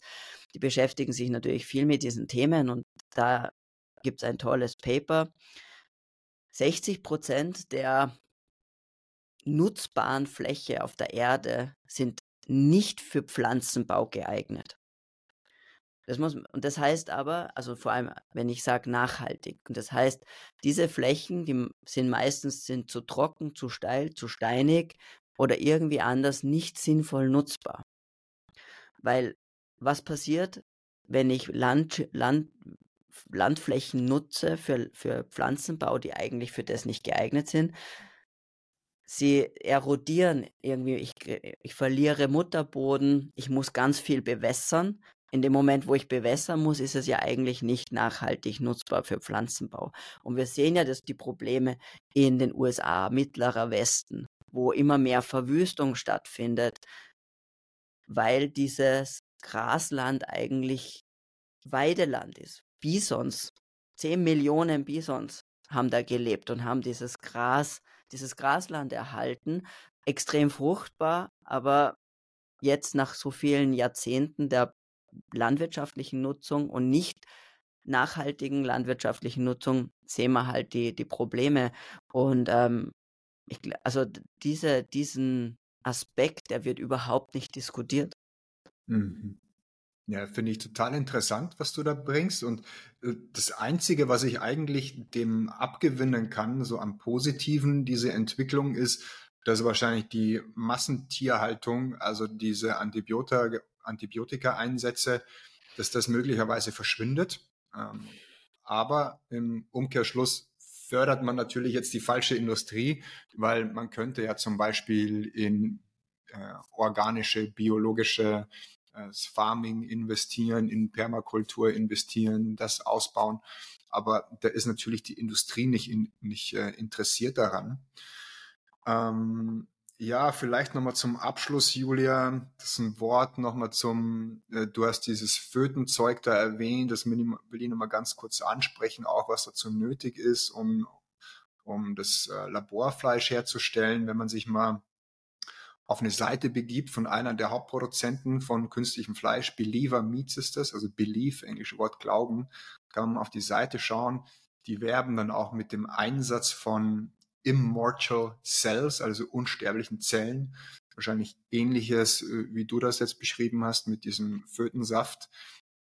Die beschäftigen sich natürlich viel mit diesen Themen und da gibt es ein tolles Paper. 60 Prozent der nutzbaren Fläche auf der Erde sind nicht für Pflanzenbau geeignet. Das muss, und das heißt aber, also vor allem, wenn ich sage nachhaltig, und das heißt, diese Flächen, die sind meistens sind zu trocken, zu steil, zu steinig oder irgendwie anders nicht sinnvoll nutzbar. Weil was passiert, wenn ich Land, Land, Landflächen nutze für, für Pflanzenbau, die eigentlich für das nicht geeignet sind? Sie erodieren irgendwie. Ich, ich verliere Mutterboden, ich muss ganz viel bewässern. In dem Moment, wo ich bewässern muss, ist es ja eigentlich nicht nachhaltig nutzbar für Pflanzenbau. Und wir sehen ja, dass die Probleme in den USA, mittlerer Westen, wo immer mehr Verwüstung stattfindet, weil dieses Grasland eigentlich Weideland ist. Bisons, 10 Millionen Bisons haben da gelebt und haben dieses Gras dieses Grasland erhalten. Extrem fruchtbar, aber jetzt nach so vielen Jahrzehnten der landwirtschaftlichen Nutzung und nicht nachhaltigen landwirtschaftlichen Nutzung sehen wir halt die, die Probleme. Und ähm, ich, also diese, diesen Aspekt, der wird überhaupt nicht diskutiert. Mhm. Ja, finde ich total interessant, was du da bringst. Und äh, das Einzige, was ich eigentlich dem abgewinnen kann, so am Positiven, diese Entwicklung ist, dass wahrscheinlich die Massentierhaltung, also diese Antibiotika, Antibiotika-Einsätze, dass das möglicherweise verschwindet. Ähm, aber im Umkehrschluss fördert man natürlich jetzt die falsche Industrie, weil man könnte ja zum Beispiel in äh, organische, biologische das Farming investieren, in Permakultur investieren, das ausbauen. Aber da ist natürlich die Industrie nicht, in, nicht äh, interessiert daran. Ähm, ja, vielleicht nochmal zum Abschluss, Julia, das ist ein Wort nochmal zum, äh, du hast dieses Fötenzeug da erwähnt, das will ich nochmal ganz kurz ansprechen, auch was dazu nötig ist, um, um das äh, Laborfleisch herzustellen. Wenn man sich mal auf eine Seite begibt von einer der Hauptproduzenten von künstlichem Fleisch, Believer Meats ist das, also Belief, englische Wort Glauben, kann man auf die Seite schauen. Die werben dann auch mit dem Einsatz von Immortal Cells, also unsterblichen Zellen. Wahrscheinlich ähnliches, äh, wie du das jetzt beschrieben hast mit diesem Fötensaft.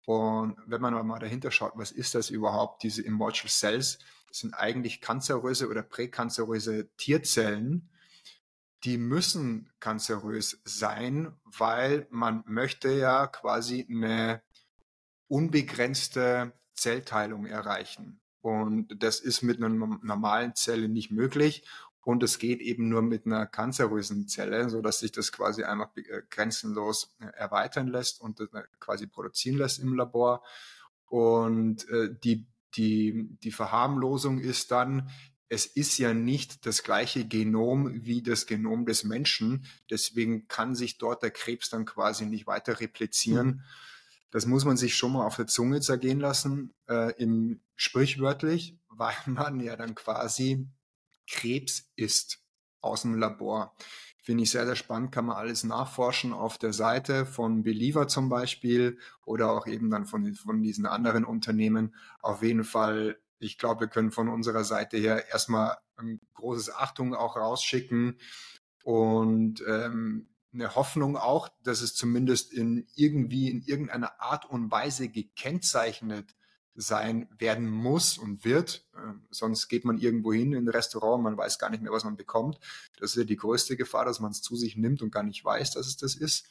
Und wenn man mal dahinter schaut, was ist das überhaupt, diese Immortal Cells? Das sind eigentlich kanzeröse oder präkanzeröse Tierzellen. Die müssen kanzerös sein, weil man möchte ja quasi eine unbegrenzte Zellteilung erreichen. Und das ist mit einer normalen Zelle nicht möglich. Und es geht eben nur mit einer kanzerösen Zelle, so dass sich das quasi einfach äh, grenzenlos äh, erweitern lässt und äh, quasi produzieren lässt im Labor. Und die, die, die Verharmlosung ist dann, es ist ja nicht das gleiche Genom wie das Genom des Menschen. Deswegen kann sich dort der Krebs dann quasi nicht weiter replizieren. Mhm. Das muss man sich schon mal auf der Zunge zergehen lassen, äh, im sprichwörtlich, (laughs) weil man ja dann quasi Krebs isst aus dem Labor. Finde ich sehr, sehr spannend, kann man alles nachforschen auf der Seite von Believer zum Beispiel oder auch eben dann von, von diesen anderen Unternehmen. Auf jeden Fall, ich glaube, wir können von unserer Seite her erstmal ein großes Achtung auch rausschicken und ähm, eine Hoffnung auch, dass es zumindest in irgendwie in irgendeiner Art und Weise gekennzeichnet sein werden muss und wird. Ähm, sonst geht man irgendwo hin in ein Restaurant, man weiß gar nicht mehr, was man bekommt. Das ist ja die größte Gefahr, dass man es zu sich nimmt und gar nicht weiß, dass es das ist.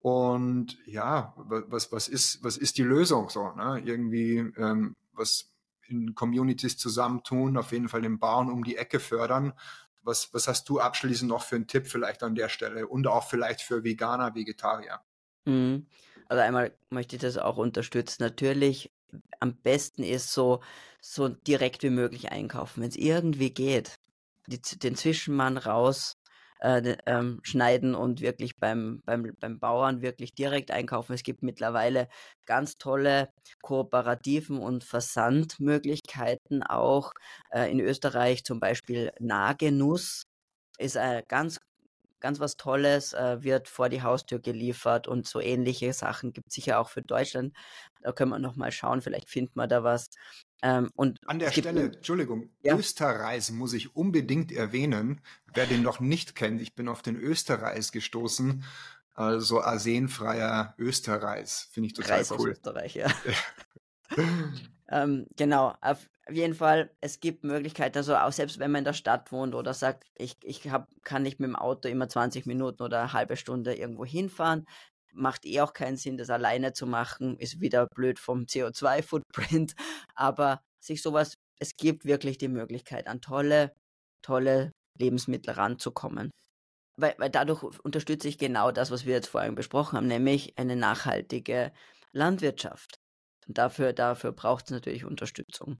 Und ja, was, was, ist, was ist die Lösung so? Ne? Irgendwie ähm, was in Communities zusammentun, auf jeden Fall den Bauern um die Ecke fördern was, was hast du abschließend noch für einen Tipp vielleicht an der Stelle und auch vielleicht für Veganer, Vegetarier? Mhm. Also einmal möchte ich das auch unterstützen. Natürlich, am besten ist so, so direkt wie möglich einkaufen, wenn es irgendwie geht. Die, den Zwischenmann raus, äh, ähm, schneiden und wirklich beim, beim, beim Bauern wirklich direkt einkaufen. Es gibt mittlerweile ganz tolle Kooperativen und Versandmöglichkeiten auch. Äh, in Österreich zum Beispiel Nahgenuss ist ein ganz ganz was Tolles, äh, wird vor die Haustür geliefert und so ähnliche Sachen gibt es sicher auch für Deutschland. Da können wir nochmal schauen, vielleicht findet man da was. Ähm, und An der Stelle, Entschuldigung, ja. Österreich muss ich unbedingt erwähnen. Wer den noch nicht kennt, ich bin auf den Österreich gestoßen. Also arsenfreier Österreich. Finde ich total Reis cool. Aus Österreich, ja. (laughs) (laughs) ähm, genau, auf jeden Fall, es gibt Möglichkeiten, also auch selbst wenn man in der Stadt wohnt oder sagt, ich, ich hab, kann nicht mit dem Auto immer 20 Minuten oder eine halbe Stunde irgendwo hinfahren, macht eh auch keinen Sinn, das alleine zu machen, ist wieder blöd vom CO2-Footprint, (laughs) aber sich sowas, es gibt wirklich die Möglichkeit, an tolle, tolle Lebensmittel ranzukommen. Weil, weil dadurch unterstütze ich genau das, was wir jetzt vorhin besprochen haben, nämlich eine nachhaltige Landwirtschaft. Und dafür, dafür braucht es natürlich Unterstützung.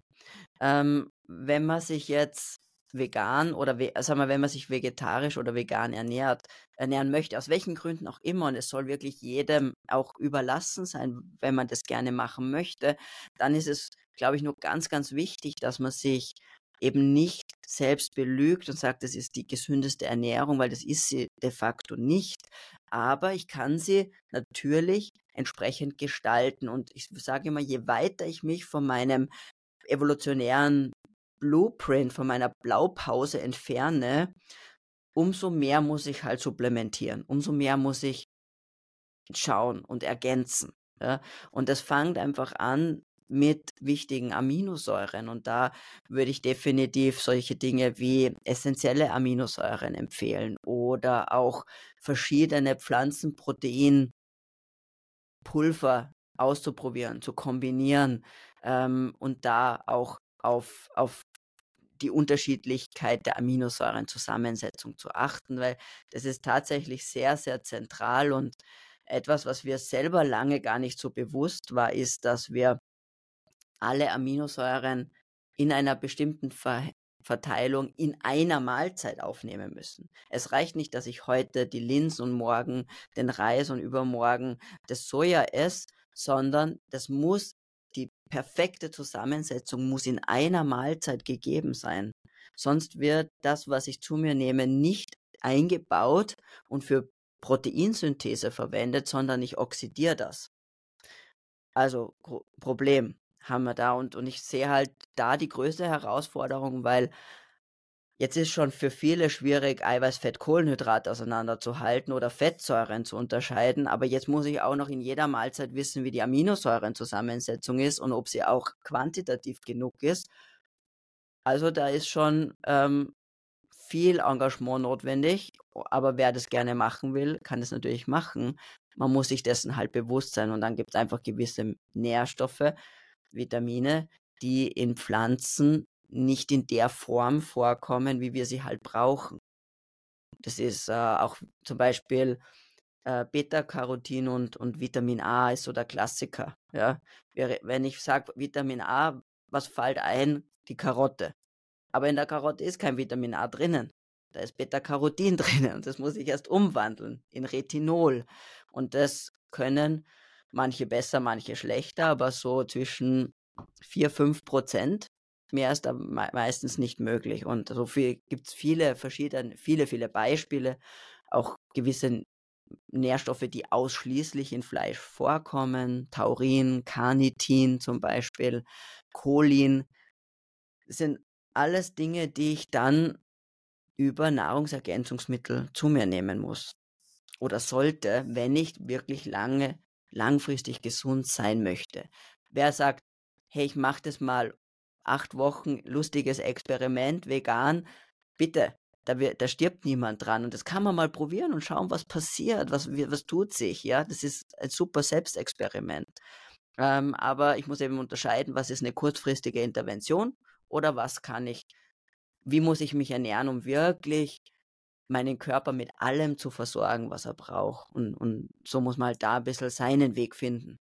Ähm, wenn man sich jetzt vegan oder sagen wir, wenn man sich vegetarisch oder vegan ernährt, ernähren möchte, aus welchen Gründen auch immer, und es soll wirklich jedem auch überlassen sein, wenn man das gerne machen möchte, dann ist es, glaube ich, nur ganz, ganz wichtig, dass man sich eben nicht selbst belügt und sagt, das ist die gesündeste Ernährung, weil das ist sie de facto nicht. Aber ich kann sie natürlich entsprechend gestalten. Und ich sage immer, je weiter ich mich von meinem evolutionären Blueprint, von meiner Blaupause entferne, umso mehr muss ich halt supplementieren, umso mehr muss ich schauen und ergänzen. Ja? Und das fängt einfach an mit wichtigen Aminosäuren. Und da würde ich definitiv solche Dinge wie essentielle Aminosäuren empfehlen oder auch verschiedene Pflanzenproteinpulver auszuprobieren, zu kombinieren ähm, und da auch auf, auf die Unterschiedlichkeit der Aminosäurenzusammensetzung zu achten, weil das ist tatsächlich sehr, sehr zentral und etwas, was wir selber lange gar nicht so bewusst war, ist, dass wir alle Aminosäuren in einer bestimmten Ver Verteilung in einer Mahlzeit aufnehmen müssen. Es reicht nicht, dass ich heute die Linsen und morgen den Reis und übermorgen das Soja esse, sondern das muss die perfekte Zusammensetzung muss in einer Mahlzeit gegeben sein. Sonst wird das, was ich zu mir nehme, nicht eingebaut und für Proteinsynthese verwendet, sondern ich oxidiere das. Also Problem haben wir da und, und ich sehe halt da die größte Herausforderung, weil jetzt ist schon für viele schwierig, Eiweiß, Fett, Kohlenhydrat auseinanderzuhalten oder Fettsäuren zu unterscheiden, aber jetzt muss ich auch noch in jeder Mahlzeit wissen, wie die Aminosäurenzusammensetzung ist und ob sie auch quantitativ genug ist. Also da ist schon ähm, viel Engagement notwendig, aber wer das gerne machen will, kann das natürlich machen. Man muss sich dessen halt bewusst sein und dann gibt es einfach gewisse Nährstoffe, Vitamine, die in Pflanzen nicht in der Form vorkommen, wie wir sie halt brauchen. Das ist äh, auch zum Beispiel äh, Beta-Carotin und, und Vitamin A ist so der Klassiker. Ja? Wenn ich sage Vitamin A, was fällt ein? Die Karotte. Aber in der Karotte ist kein Vitamin A drinnen. Da ist Beta-Carotin (laughs) drinnen und das muss ich erst umwandeln in Retinol. Und das können manche besser, manche schlechter, aber so zwischen 4, 5 Prozent. Mehr ist da meistens nicht möglich. Und so viel gibt es viele verschiedene, viele, viele Beispiele, auch gewisse Nährstoffe, die ausschließlich in Fleisch vorkommen, Taurin, Carnitin zum Beispiel, Cholin, sind alles Dinge, die ich dann über Nahrungsergänzungsmittel zu mir nehmen muss oder sollte, wenn ich wirklich lange, langfristig gesund sein möchte. Wer sagt, hey, ich mache das mal acht Wochen lustiges Experiment, vegan, bitte, da, wird, da stirbt niemand dran. Und das kann man mal probieren und schauen, was passiert, was, was tut sich. Ja, das ist ein super Selbstexperiment. Ähm, aber ich muss eben unterscheiden, was ist eine kurzfristige Intervention oder was kann ich, wie muss ich mich ernähren, um wirklich meinen Körper mit allem zu versorgen, was er braucht. Und, und so muss man halt da ein bisschen seinen Weg finden.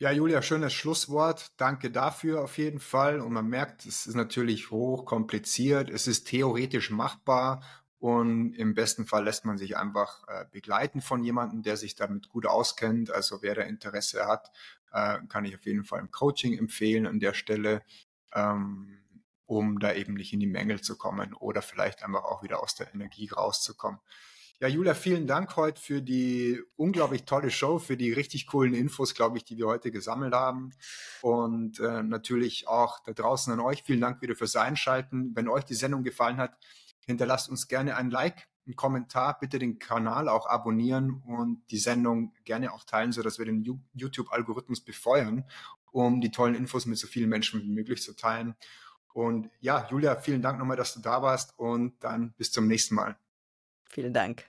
Ja, Julia, schönes Schlusswort. Danke dafür auf jeden Fall. Und man merkt, es ist natürlich hoch kompliziert. Es ist theoretisch machbar. Und im besten Fall lässt man sich einfach äh, begleiten von jemandem, der sich damit gut auskennt. Also wer da Interesse hat, äh, kann ich auf jeden Fall im Coaching empfehlen an der Stelle. Ähm, um da eben nicht in die Mängel zu kommen oder vielleicht einfach auch wieder aus der Energie rauszukommen. Ja, Julia, vielen Dank heute für die unglaublich tolle Show, für die richtig coolen Infos, glaube ich, die wir heute gesammelt haben. Und äh, natürlich auch da draußen an euch. Vielen Dank wieder fürs Einschalten. Wenn euch die Sendung gefallen hat, hinterlasst uns gerne ein Like, einen Kommentar, bitte den Kanal auch abonnieren und die Sendung gerne auch teilen, sodass wir den YouTube-Algorithmus befeuern, um die tollen Infos mit so vielen Menschen wie möglich zu teilen. Und ja, Julia, vielen Dank nochmal, dass du da warst und dann bis zum nächsten Mal. Vielen Dank.